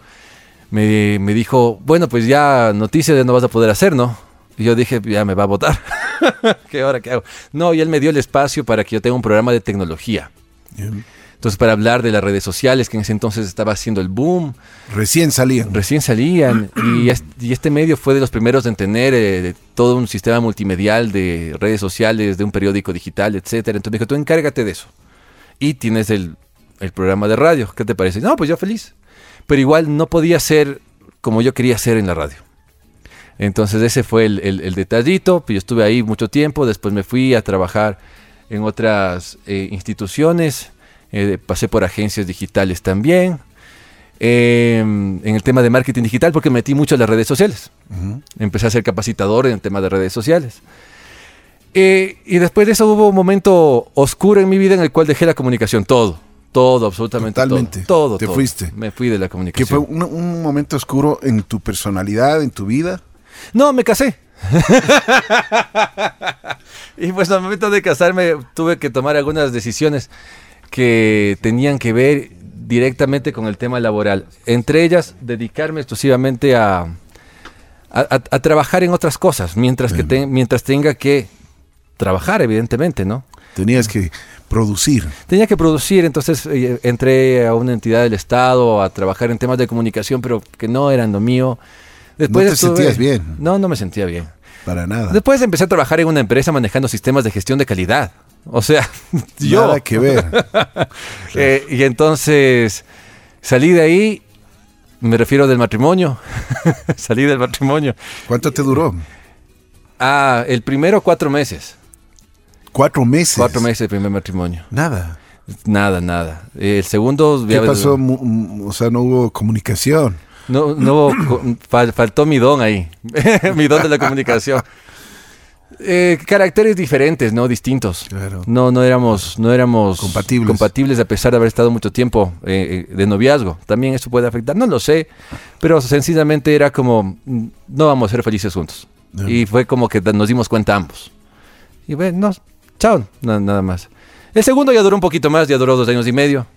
me, me dijo, bueno, pues ya noticias ya no vas a poder hacer, ¿no? Y yo dije, ya me va a votar. ¿Qué hora qué hago? No, y él me dio el espacio para que yo tenga un programa de tecnología. Bien. Entonces, para hablar de las redes sociales, que en ese entonces estaba haciendo el boom, Recién salían. recién salían, y este medio fue de los primeros en tener eh, todo un sistema multimedial de redes sociales, de un periódico digital, etcétera. Entonces me dijo, tú encárgate de eso. Y tienes el, el programa de radio, ¿qué te parece? No, pues yo feliz. Pero igual no podía ser como yo quería ser en la radio. Entonces ese fue el, el- el detallito, pues yo estuve ahí mucho tiempo, después me fui a trabajar en otras eh, instituciones, eh, pasé por agencias digitales también, eh, en el tema de marketing digital porque me metí mucho en las redes sociales. Empecé a ser capacitador en el tema de redes sociales. Eh, y después de eso hubo un momento oscuro en mi vida en el cual dejé la comunicación, todo, todo, absolutamente Totalmente. todo. Todo, Te todo. fuiste. Me fui de la Que comunicación. fue un, un momento oscuro en tu personalidad, en tu vida. No, me casé. y pues al momento de casarme tuve que tomar algunas decisiones que tenían que ver directamente con el tema laboral. Entre ellas, dedicarme exclusivamente a, a, a- a trabajar en otras cosas, mientras, que te- mientras tenga que trabajar, evidentemente, ¿no? Tenías que producir. Tenía que producir, entonces eh, entré a una entidad del Estado a trabajar en temas de comunicación, pero que no eran lo mío. Después te sentías bien? No, no me sentía bien. Para nada. Después empecé a trabajar en una empresa manejando sistemas de gestión de calidad. O sea, yo. Nada que ver. Eh, y entonces salí de ahí, me refiero del matrimonio. salí del matrimonio. ¿Cuánto te duró? Ah, el primero cuatro meses. Cuatro meses. Cuatro meses el primer matrimonio. Nada. Nada, nada. El segundo... ¿Qué pasó? O sea, no hubo comunicación. No, no faltó mi don ahí, mi don de la comunicación. Eh, caracteres diferentes, no distintos. Claro. No, no éramos, no éramos Compatibles. compatibles a pesar de haber estado mucho tiempo eh, eh, de noviazgo. También eso puede afectar, no lo sé, pero sencillamente era como mm, no vamos a ser felices juntos. Y fue como que nos dimos cuenta ambos. Y bueno, no, chao, na- nada más. El segundo ya duró un poquito más, ya duró dos años y medio.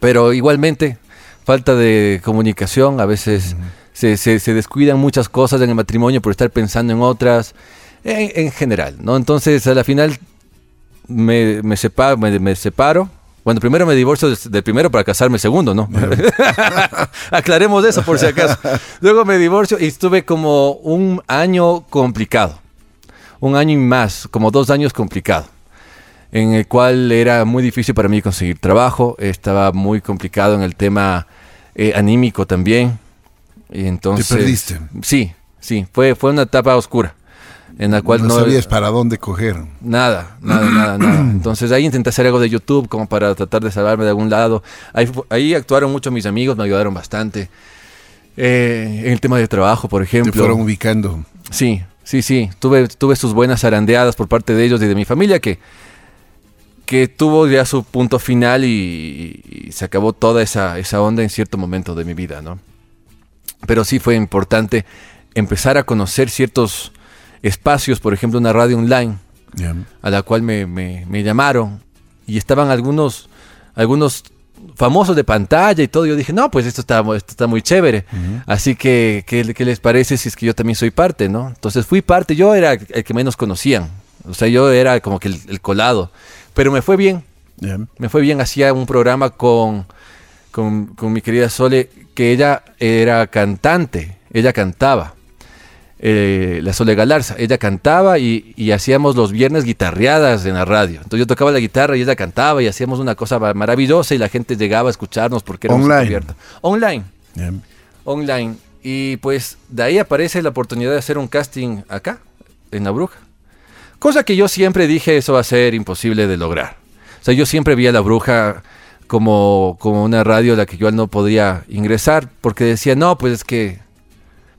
Pero igualmente, falta de comunicación, a veces se, se- se descuidan muchas cosas en el matrimonio por estar pensando en otras, en, en general, ¿no? Entonces, a la final me, me, separo, me, me separo. Bueno, primero me divorcio del, primero para casarme segundo, ¿no? Aclaremos eso por si acaso. Luego me divorcio y estuve como un año complicado. Un año y más, como dos años complicado en el cual era muy difícil para mí conseguir trabajo, estaba muy complicado en el tema eh, anímico también. Y entonces, perdiste. Sí, sí, fue, fue una etapa oscura en la cual no, no, sabías para dónde coger. Nada, nada, nada, nada. Entonces ahí intenté hacer algo de YouTube como para tratar de salvarme de algún lado. Ahí, actuaron mucho mis amigos, me ayudaron bastante. Eh, en el tema de trabajo, por Te ejemplo. fueron ubicando. Sí, sí, sí. Tuve, tuve sus buenas zarandeadas por parte de ellos y de mi familia que, que tuvo ya su punto final y, y se acabó toda esa, esa onda en cierto momento de mi vida, ¿no? Pero sí fue importante empezar a conocer ciertos espacios, por ejemplo, una radio online a la cual me, me- me llamaron y estaban algunos, algunos famosos de pantalla y todo. Yo dije, no, pues esto está, esto está muy chévere. Así que, ¿qué, qué les parece si es que yo también soy parte, no? Entonces fui parte, yo era el que menos conocían. O sea, yo era como que el, el colado. Pero me fue bien, me fue bien. Hacía un programa con, con, con mi querida Sole, que ella era cantante, ella cantaba. Eh, la Sole Galarza, ella cantaba y, y hacíamos los viernes guitarreadas en la radio. Entonces yo tocaba la guitarra y ella cantaba y hacíamos una cosa ma- maravillosa y la gente llegaba a escucharnos porque era Online. abierta. Online online. Y pues de ahí aparece la oportunidad de hacer un casting acá, en La Bruja. Cosa que yo siempre dije, eso va a ser imposible de lograr. O sea, yo siempre vi a La Bruja como, como una radio a la que yo no podría ingresar, porque decía, no, pues es que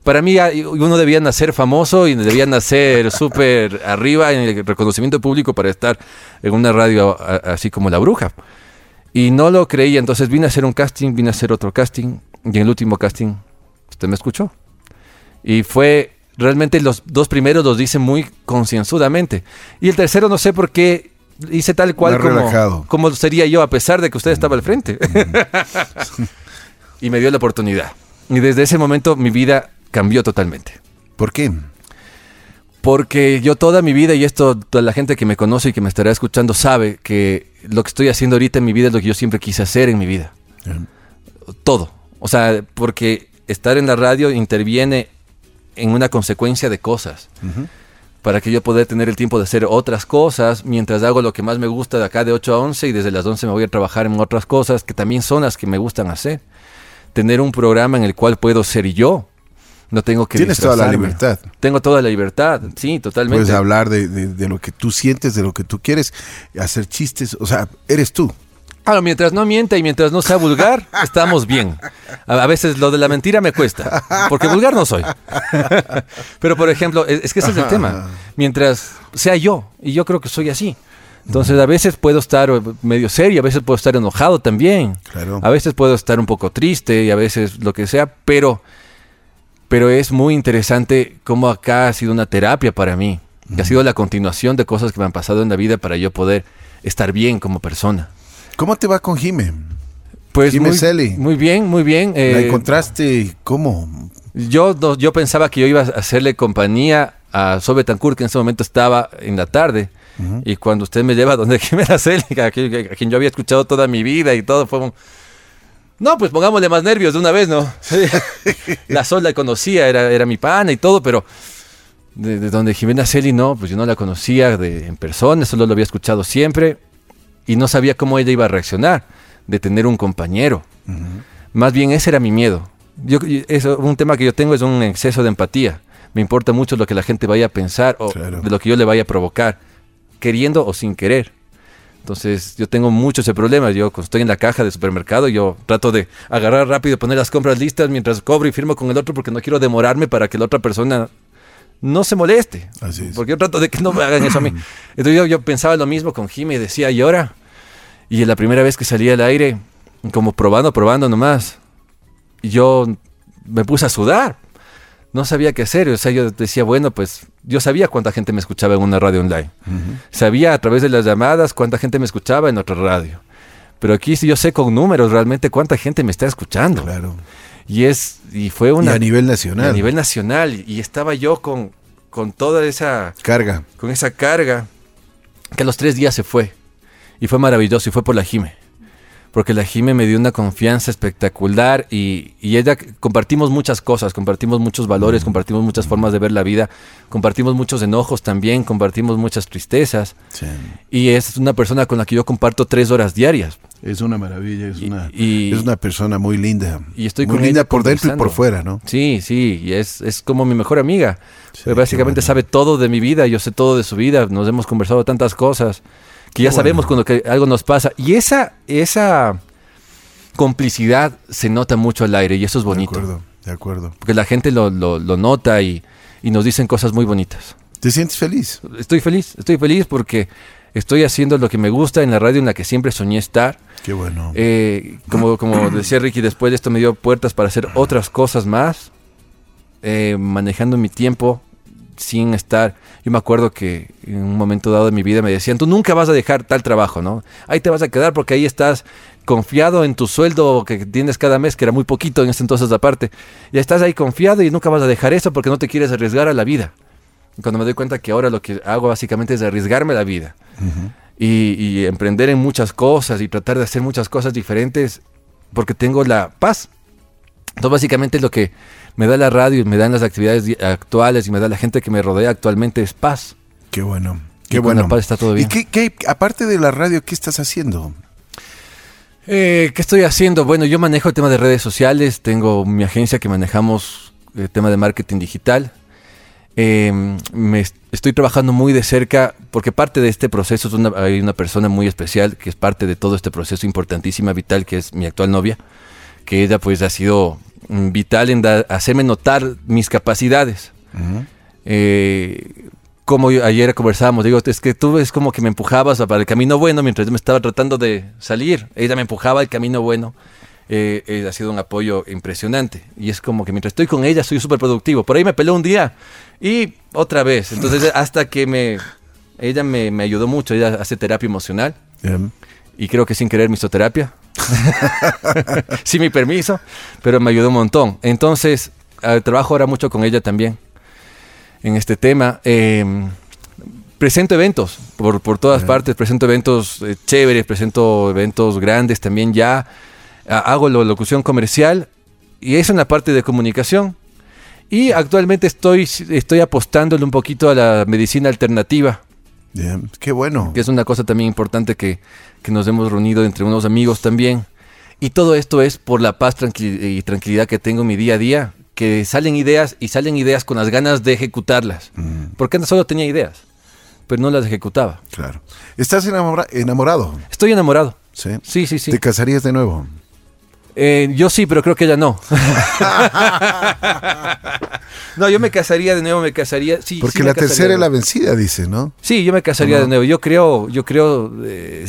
para mí uno debía nacer famoso y debía nacer súper arriba en el reconocimiento público para estar en una radio así como La Bruja. Y no lo creía, entonces vine a hacer un casting, vine a hacer otro casting, y en el último casting usted me escuchó. Y fue, realmente los dos primeros los hice muy concienzudamente. Y el tercero no sé por qué hice tal cual como, como sería yo, a pesar de que usted estaba al frente. y me dio la oportunidad. Y desde ese momento mi vida cambió totalmente. ¿Por qué? Porque yo toda mi vida, y esto toda la gente que me conoce y que me estará escuchando sabe que lo que estoy haciendo ahorita en mi vida es lo que yo siempre quise hacer en mi vida. Todo. O sea, porque estar en la radio interviene en una consecuencia de cosas. Para que yo pueda tener el tiempo de hacer otras cosas mientras hago lo que más me gusta de acá de 8 a 11 y desde las 11 me voy a trabajar en otras cosas que también son las que me gustan hacer. Tener un programa en el cual puedo ser yo. No tengo que Tienes toda la libertad. Tengo toda la libertad, sí, totalmente. Puedes hablar de, de- de lo que tú sientes, de lo que tú quieres, hacer chistes, o sea, eres tú. Claro, mientras no mienta y mientras no sea vulgar, estamos bien. A, veces lo de la mentira me cuesta, porque vulgar no soy. Pero, por ejemplo, es, es que ese es el tema. Mientras sea yo, y yo creo que soy así. Entonces, a veces puedo estar eh, medio serio, a veces puedo estar enojado también. Claro. A veces puedo estar un poco triste y a veces lo que sea, pero, pero es muy interesante cómo acá ha sido una terapia para mí. Que ha sido la continuación de cosas que me han pasado en la vida para yo poder estar bien como persona. ¿Cómo te va con Jime? Pues Jimé muy, muy bien, muy bien. ¿La eh, encontraste cómo? yo, no- yo pensaba que yo iba a hacerle compañía a Sobe Betancourt, que en ese momento estaba en la tarde. Y cuando usted me lleva donde Jimena Celi, a quien yo había escuchado toda mi vida y todo, fue un... No, pues pongámosle más nervios de una vez, ¿no? la Sol la conocía, era, era mi pana y todo, pero de, de donde Jimena Celi no, pues yo no la conocía de, en persona, solo lo había escuchado siempre y no sabía cómo ella iba a reaccionar de tener un compañero. Más bien ese era mi miedo. Yo, eso, un tema que yo tengo es un exceso de empatía. Me importa mucho lo que la gente vaya a pensar o Claro. de lo que yo le vaya a provocar, queriendo o sin querer. Entonces yo tengo mucho ese problema. Yo cuando estoy en la caja de supermercado, yo trato de agarrar rápido y poner las compras listas mientras cobro y firmo con el otro porque no quiero demorarme para que la otra persona no se moleste. Así es. Porque yo trato de que no me hagan eso a mí. Entonces yo, yo pensaba lo mismo con Jimmy y decía, ¿y ahora? Y la primera vez que salí al aire, como probando, probando nomás, yo me puse a sudar. No sabía qué hacer. O sea, yo decía, bueno, pues yo sabía cuánta gente me escuchaba en una radio online. Sabía a través de las llamadas cuánta gente me escuchaba en otra radio. Pero aquí sí yo sé con números realmente cuánta gente me está escuchando. Claro. Y es y fue una y a nivel nacional. a nivel nacional y, y estaba yo con con toda esa Carga. con esa carga que a los tres días se fue y fue maravilloso y fue por la Jime porque la Jime me dio una confianza espectacular y, y ella compartimos muchas cosas, compartimos muchos valores, compartimos muchas formas de ver la vida, compartimos muchos enojos también, compartimos muchas tristezas Sí. y es una persona con la que yo comparto tres horas diarias. Es una maravilla, es Y- una, y- es una persona muy linda. y estoy muy con linda por dentro y por fuera, ¿no? Sí, sí, y es, es como mi mejor amiga. Sí, básicamente sabe todo de mi vida, yo sé todo de su vida, nos hemos conversado tantas cosas que ya sabemos cuando que algo nos pasa. Y esa, esa complicidad se nota mucho al aire y eso es bonito. De acuerdo, de acuerdo. Porque la gente lo, lo- lo nota y, y nos dicen cosas muy bonitas. ¿Te sientes feliz? Estoy feliz, estoy feliz porque estoy haciendo lo que me gusta en la radio en la que siempre soñé estar. Qué bueno. Eh, como, como decía Ricky, después de esto me dio puertas para hacer otras cosas más, eh, manejando mi tiempo sin estar. Yo me acuerdo que en un momento dado de mi vida me decían, tú nunca vas a dejar tal trabajo, ¿no? Ahí te vas a quedar porque ahí estás confiado en tu sueldo que tienes cada mes, que era muy poquito en ese entonces aparte. Ya estás ahí confiado y nunca vas a dejar eso porque no te quieres arriesgar a la vida. Y cuando me doy cuenta que ahora lo que hago básicamente es arriesgarme la vida y, y emprender en muchas cosas y tratar de hacer muchas cosas diferentes porque tengo la paz. Entonces básicamente lo que me da la radio me dan las actividades actuales y me da la gente que me rodea actualmente es paz. Qué bueno. Y Qué con bueno. la paz está todo bien. ¿Y qué, qué- aparte de la radio, qué estás haciendo? Eh, ¿Qué estoy haciendo? Bueno, yo manejo el tema de redes sociales, tengo mi agencia que manejamos el tema de marketing digital. eh, me est- estoy trabajando muy de cerca porque parte de este proceso es una, hay una persona muy especial que es parte de todo este proceso importantísima, vital, que es mi actual novia, que ella pues ha sido vital en dar- hacerme notar mis capacidades. Eh, como yo- ayer conversábamos, digo, es que tú es como que me empujabas para el camino bueno mientras yo me estaba tratando de salir. Ella me empujaba al camino bueno. Eh, eh, ha sido un apoyo impresionante. Y es como que mientras estoy con ella soy súper productivo. Por ahí me peleó un día y otra vez. Entonces hasta que me... Ella me, me ayudó mucho. Ella hace terapia emocional y creo que sin querer me hizo terapia. sin mi permiso, pero me ayudó un montón. Entonces, trabajo ahora mucho con ella también en este tema. Eh, presento eventos por, por todas partes, presento eventos eh, chéveres, presento eventos grandes también ya. Hago la locución comercial y eso en la parte de comunicación. Y actualmente estoy, estoy apostándole un poquito a la medicina alternativa Qué bueno. que es una cosa también importante que, que nos hemos reunido entre unos amigos también. Y todo esto es por la paz tranquil- y tranquilidad que tengo en mi día a día, que salen ideas y salen ideas con las ganas de ejecutarlas. Porque antes solo tenía ideas, pero no las ejecutaba. Claro. ¿Estás enamora- enamorado? Estoy enamorado. Sí. Sí, sí, sí. ¿Te casarías de nuevo? Eh, yo sí, pero creo que ella no. no, yo me casaría de nuevo, me casaría. Sí, Porque sí me la casaría tercera es la vencida, dice, ¿no? Sí, yo me casaría de nuevo. Yo creo, yo creo eh,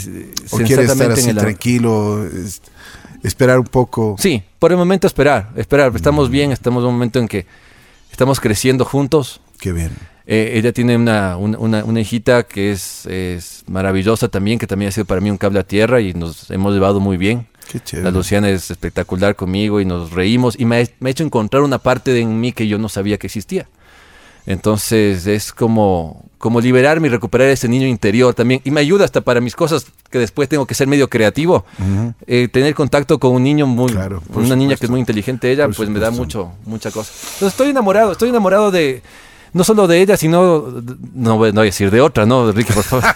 ¿O quieres estar así en el amor. tranquilo, es- esperar un poco? Sí, por el momento esperar, esperar. Estamos bien, estamos en un momento en que estamos creciendo juntos. Qué bien. Eh, ella tiene una, una, una- una hijita que es, es maravillosa también, que también ha sido para mí un cable a tierra y nos hemos llevado muy bien. Qué La chévere. Luciana es espectacular conmigo y nos reímos y me ha, me ha hecho encontrar una parte de mí que yo no sabía que existía. Entonces es como, como liberarme y recuperar ese niño interior también. Y me ayuda hasta para mis cosas que después tengo que ser medio creativo. Eh, tener contacto con un niño muy... Claro, una niña que supuesto. es muy inteligente ella, Por pues me da supuesto. mucho, mucha cosa. Entonces estoy enamorado, estoy enamorado de... No solo de ella, sino... No voy, a decir de otra, ¿no, Enrique, por favor?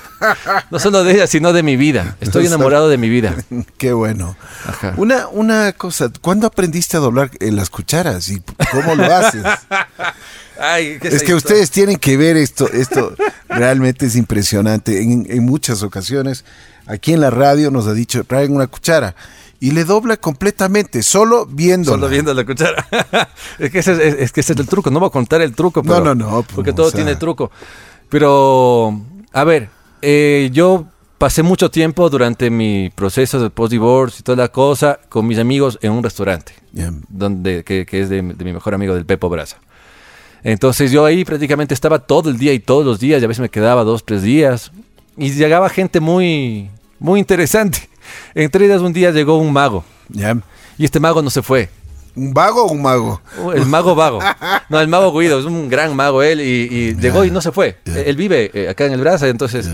No solo de ella, sino de mi vida. Estoy enamorado de mi vida. Qué bueno. Ajá. Una, una cosa, ¿cuándo aprendiste a doblar eh, las cucharas y cómo lo haces? Ay, ¿qué es que ustedes tienen que ver esto, esto realmente es impresionante. En, en muchas ocasiones, aquí en la radio nos ha dicho, traen una cuchara y le dobla completamente, solo viendo. Solo viendo la cuchara. es, que ese es, es que ese es el truco. No voy a contar el truco. No, pero- no, no, pues, Porque o todo sea. tiene truco. Pero, a ver, eh, yo pasé mucho tiempo durante mi proceso de post-divorce y toda la cosa con mis amigos en un restaurante. Donde, que, que es de, de mi mejor amigo, del Pepo Braza. Entonces yo ahí prácticamente estaba todo el día y todos los días, y a veces me quedaba dos, tres días. Y llegaba gente muy, muy interesante. Entre ellas un día llegó un mago. Y este mago no se fue. ¿Un vago o un mago? El mago vago. No, el mago Guido, es un gran mago él y, y llegó y no se fue. Él vive eh, acá en el Braza, entonces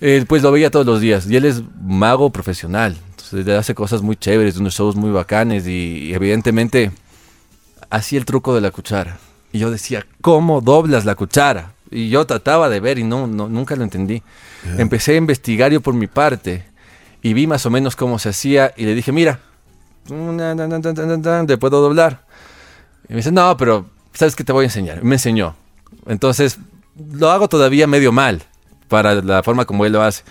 él pues lo veía todos los días. Y él es mago profesional. Entonces él hace cosas muy chéveres, unos shows muy bacanes y, y evidentemente hacía el truco de la cuchara. Y yo decía, ¿cómo doblas la cuchara? Y yo trataba de ver y no, no nunca lo entendí. Empecé a investigar yo por mi parte y vi más o menos cómo se hacía y le dije, mira, le puedo doblar. Y me dice, no, pero ¿sabes qué te voy a enseñar? Me enseñó. Entonces, lo hago todavía medio mal para la forma como él lo hace.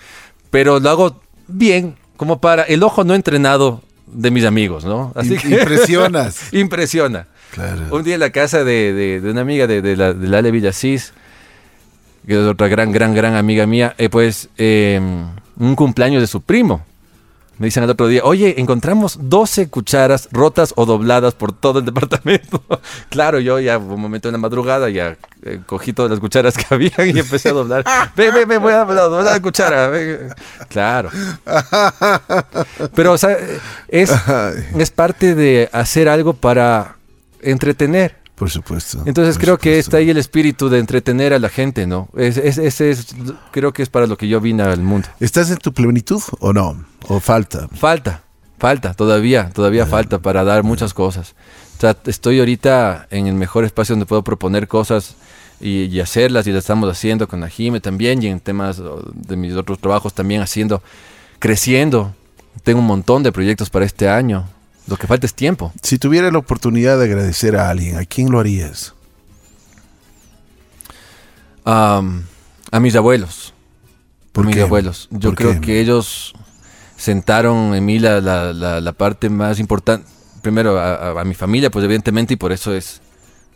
Pero lo hago bien, como para el ojo no entrenado de mis amigos, ¿no? Im- impresionas. Impresiona. Claro. Un día en la casa de, de- de una amiga de, de la, de Lale Villasís, que es otra gran, gran, gran amiga mía, eh, pues eh, un cumpleaños de su primo. Me dicen el otro día, oye, encontramos 12 cucharas rotas o dobladas por todo el departamento. claro, yo ya un momento en la madrugada ya eh, cogí todas las cucharas que había y empecé a doblar. Ve, ve, ve, voy a doblar, doblar la cuchara. ve. Claro. Pero, o sea, es, es parte de hacer algo para entretener. Por supuesto. Entonces por creo que está ahí el espíritu de entretener a la gente, ¿no? Es, es- ese es, creo que es para lo que yo vine al mundo. ¿Estás en tu plenitud o no? ¿O falta? Falta, falta, todavía, todavía falta para dar muchas cosas. O sea, estoy ahorita en el mejor espacio donde puedo proponer cosas y, y hacerlas y las estamos haciendo con Ajime también y en temas oh, de mis otros trabajos también haciendo, creciendo. Tengo un montón de proyectos para este año. Lo que falta es tiempo. Si tuviera la oportunidad de agradecer a alguien, ¿a quién lo harías? Am, a mis abuelos. Por ¿Por mis qué? abuelos. Yo ¿Por creo qué? que ellos sentaron en mí la, la- la- la parte más importante. Primero a, a- a mi familia, pues evidentemente, y por eso es.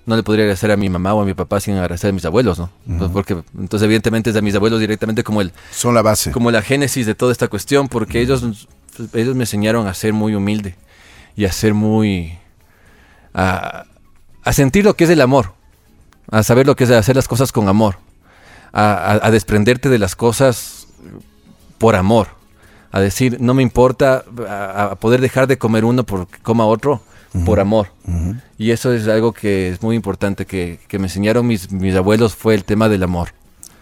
No le podría agradecer a mi mamá o a mi papá sin agradecer a mis abuelos, ¿no? Pues porque entonces evidentemente es a mis abuelos directamente como el, Son la base. como la génesis de toda esta cuestión, porque ellos, ellos me enseñaron a ser muy humilde y a ser muy... a, a sentir lo que es el amor, a saber lo que es hacer las cosas con amor, a, a- a desprenderte de las cosas por amor, a decir, no me importa, a, poder dejar de comer uno porque coma otro por amor. Y eso es algo que es muy importante, que, que me enseñaron mis, mis abuelos, fue el tema del amor.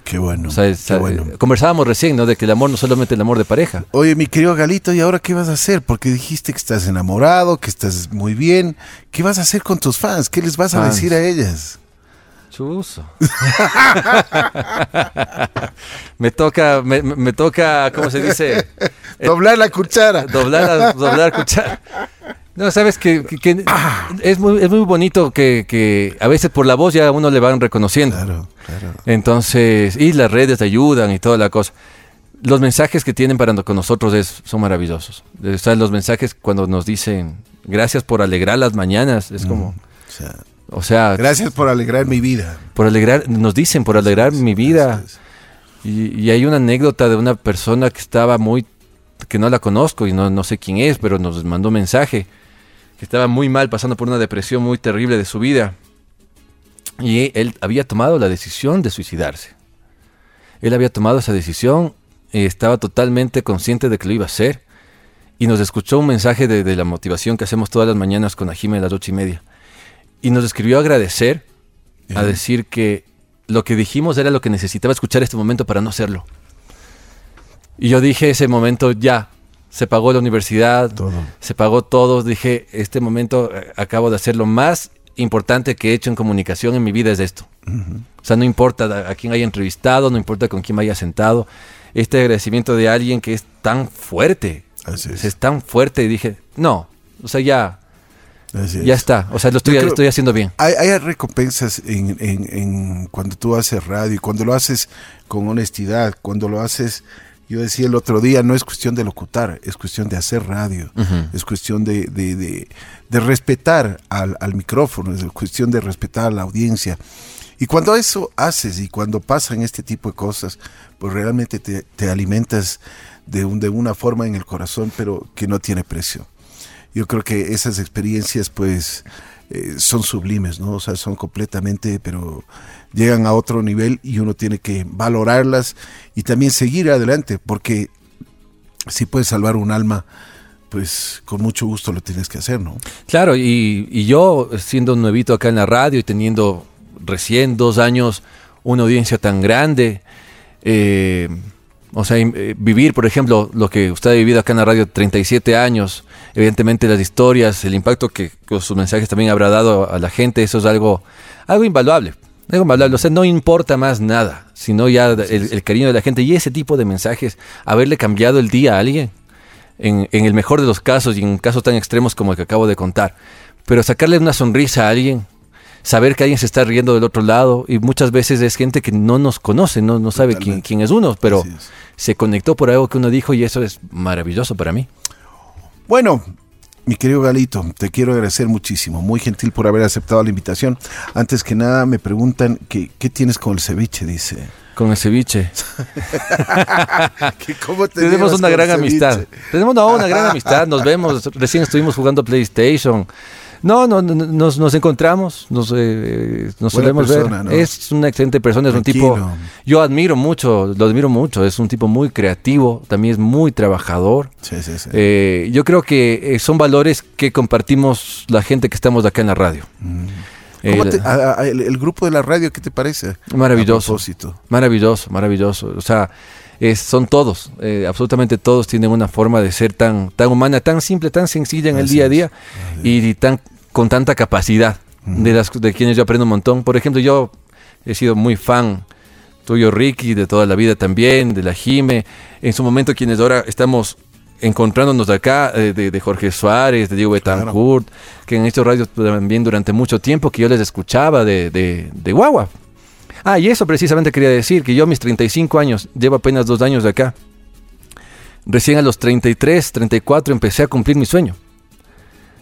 Qué bueno. O sea, es- qué bueno. eh, conversábamos recién, ¿no? De que el amor no solamente el amor de pareja. Oye, mi querido Galito, ¿y ahora qué vas a hacer? Porque dijiste que estás enamorado, que estás muy bien. ¿Qué vas a hacer con tus fans? ¿Qué les vas a decir a ellas? Chuzo. me toca, me, me- toca, ¿cómo se dice? Doblar la cuchara. doblar, la- doblar cuchara. No, sabes que, que- que Ah. es, muy, es muy bonito que, que a veces por la voz ya a uno le van reconociendo. Claro, claro. Entonces, y las redes ayudan y toda la cosa. Los mensajes que tienen para con nosotros es, son maravillosos. O sea, los mensajes cuando nos dicen gracias por alegrar las mañanas, es como, O sea, o sea, gracias por alegrar mi vida. por alegrar, nos dicen por alegrar mi vida. Y, y hay una anécdota de una persona que estaba muy, que no la conozco y no, no sé quién es, pero nos mandó un mensaje, que estaba muy mal, pasando por una depresión muy terrible de su vida. Y él había tomado la decisión de suicidarse. Él había tomado esa decisión, eh, estaba totalmente consciente de que lo iba a hacer. Y nos escuchó un mensaje de, de la motivación que hacemos todas las mañanas con Ajime a las ocho y media. Y nos escribió a agradecer, a decir que lo que dijimos era lo que necesitaba escuchar este momento para no hacerlo. Y yo dije ese momento ya, se pagó la universidad, Todo. se pagó todo. Dije, este momento eh, acabo de hacer lo más importante que he hecho en comunicación en mi vida es esto. O sea, no importa a quién haya entrevistado, no importa con quién me haya sentado. Este agradecimiento de alguien que es tan fuerte, Así es. es tan fuerte. Y dije, no, o sea, ya, Así ya es. está. O sea, lo estoy, creo- estoy haciendo bien. Hay, hay recompensas en, en- en cuando tú haces radio y cuando lo haces con honestidad, cuando lo haces, yo decía el otro día, no es cuestión de locutar, es cuestión de hacer radio, Ujú. es cuestión de, de- de- de respetar al, al micrófono, es cuestión de respetar a la audiencia. Y cuando eso haces y cuando pasan este tipo de cosas, pues realmente te, te alimentas de, un- de una forma en el corazón, pero que no tiene precio yo creo que esas experiencias pues eh, son sublimes, ¿no? O sea, son completamente, pero llegan a otro nivel y uno tiene que valorarlas y también seguir adelante, porque si puedes salvar un alma, pues con mucho gusto lo tienes que hacer, ¿no? Claro, y, yo siendo un nuevito acá en la radio y teniendo recién dos años una audiencia tan grande, eh, o sea, eh, vivir, por ejemplo, lo que usted ha vivido acá en la radio 37 años, evidentemente las historias, el impacto que con sus mensajes también habrá dado a la gente, eso es algo, algo invaluable. Algo o sea, no importa más nada, sino ya el, el cariño de la gente y ese tipo de mensajes, haberle cambiado el día a alguien, en, en el mejor de los casos y en casos tan extremos como el que acabo de contar. Pero sacarle una sonrisa a alguien, saber que alguien se está riendo del otro lado, y muchas veces es gente que no nos conoce, no, no sabe quién, quién es uno, pero es. se conectó por algo que uno dijo y eso es maravilloso para mí. Bueno, mi querido Galito, te quiero agradecer muchísimo, muy gentil por haber aceptado la invitación. Antes que nada me preguntan que, qué tienes con el ceviche, dice. Con el ceviche. ¿Cómo te Tenemos una gran amistad. Tenemos no, una gran amistad. Nos vemos. Recién estuvimos jugando PlayStation. No, no, no, nos, nos encontramos, nos, eh, nos Buena solemos persona, ver. ¿no? Es una excelente persona, es un tipo. Yo admiro mucho, lo admiro mucho. Es un tipo muy creativo, también es muy trabajador. Sí, sí, sí. Eh, yo creo que eh, son valores que compartimos la gente que estamos acá en la radio. ¿Cómo El- te- a- a- el, el grupo de la radio, ¿qué te parece? Maravilloso. Maravilloso, maravilloso. O sea, es- son todos, eh, absolutamente todos tienen una forma de ser tan, tan humana, tan simple, tan sencilla en el día a es. día y, y tan con tanta capacidad de las de quienes yo aprendo un montón. Por ejemplo, yo he sido muy fan tuyo, Ricky, de toda la vida también, de la Jime. En su momento, quienes ahora estamos encontrándonos acá, eh, de, de Jorge Suárez, de Diego Betancourt, que han hecho radio también durante mucho tiempo, que yo les escuchaba de, de, de guagua. Ah, y eso precisamente quería decir, que yo a mis 35 años, llevo apenas dos años de acá. Recién a los 33, 34 empecé a cumplir mi sueño.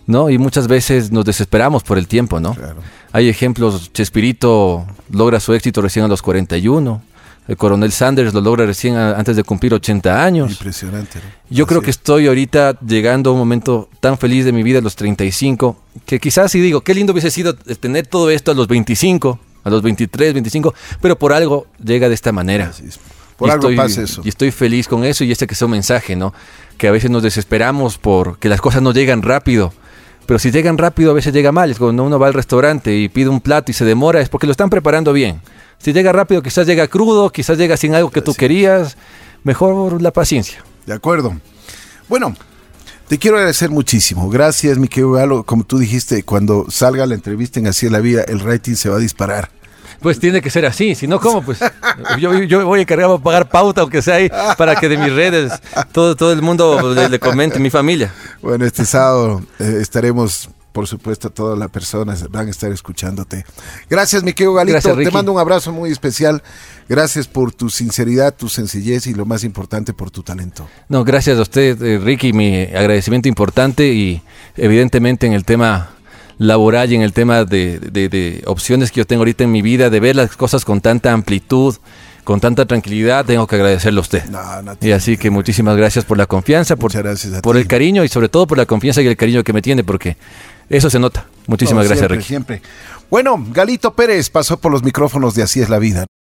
¿No? Y muchas veces nos desesperamos por el tiempo, ¿no? Claro. Hay ejemplos, Chespirito logra su éxito recién a los 41, el coronel Sanders lo logra recién a- antes de cumplir 80 años. Impresionante. ¿no? Yo Así creo que es. estoy ahorita llegando a un momento tan feliz de mi vida a los 35, que quizás si digo, qué lindo hubiese sido tener todo esto a los 25, a los 23, 25, pero por algo llega de esta manera. Así es. Por Y algo estoy- pasa eso. Y estoy feliz con eso y este que sea un mensaje, ¿no? Que a veces nos desesperamos por que las cosas no llegan rápido. Pero si llegan rápido a veces llega mal. Es cuando uno va al restaurante y pide un plato y se demora, es porque lo están preparando bien. Si llega rápido, quizás llega crudo, quizás llega sin algo que tú Así es. querías. Mejor la paciencia. De acuerdo. Bueno, te quiero agradecer muchísimo. Gracias, mi querido Galo. Como tú dijiste, cuando salga la entrevista en Así es la Vida, el rating se va a disparar. Pues tiene que ser así, si no, ¿cómo? Pues yo, yo voy encargado a pagar pauta, aunque sea ahí, para que de mis redes todo, todo el mundo le, le comente, mi familia. Bueno, este sábado eh, estaremos, por supuesto, todas las personas van a estar escuchándote. Gracias, mi querido Galito. Gracias, Te mando un abrazo muy especial. Gracias por tu sinceridad, tu sencillez y lo más importante, por tu talento. No, gracias a usted, eh, Ricky, mi agradecimiento importante y evidentemente en el tema laboral y en el tema de, de- de opciones que yo tengo ahorita en mi vida, de ver las cosas con tanta amplitud, con tanta tranquilidad, tengo que agradecerle a usted. No, no Y así que muchísimas gracias por la confianza, por, por el cariño y sobre todo por la confianza y el cariño que me tiene, porque eso se nota. Muchísimas No, gracias, siempre, Ricky. Siempre. Bueno, Galito Pérez pasó por los micrófonos de Así es la Vida.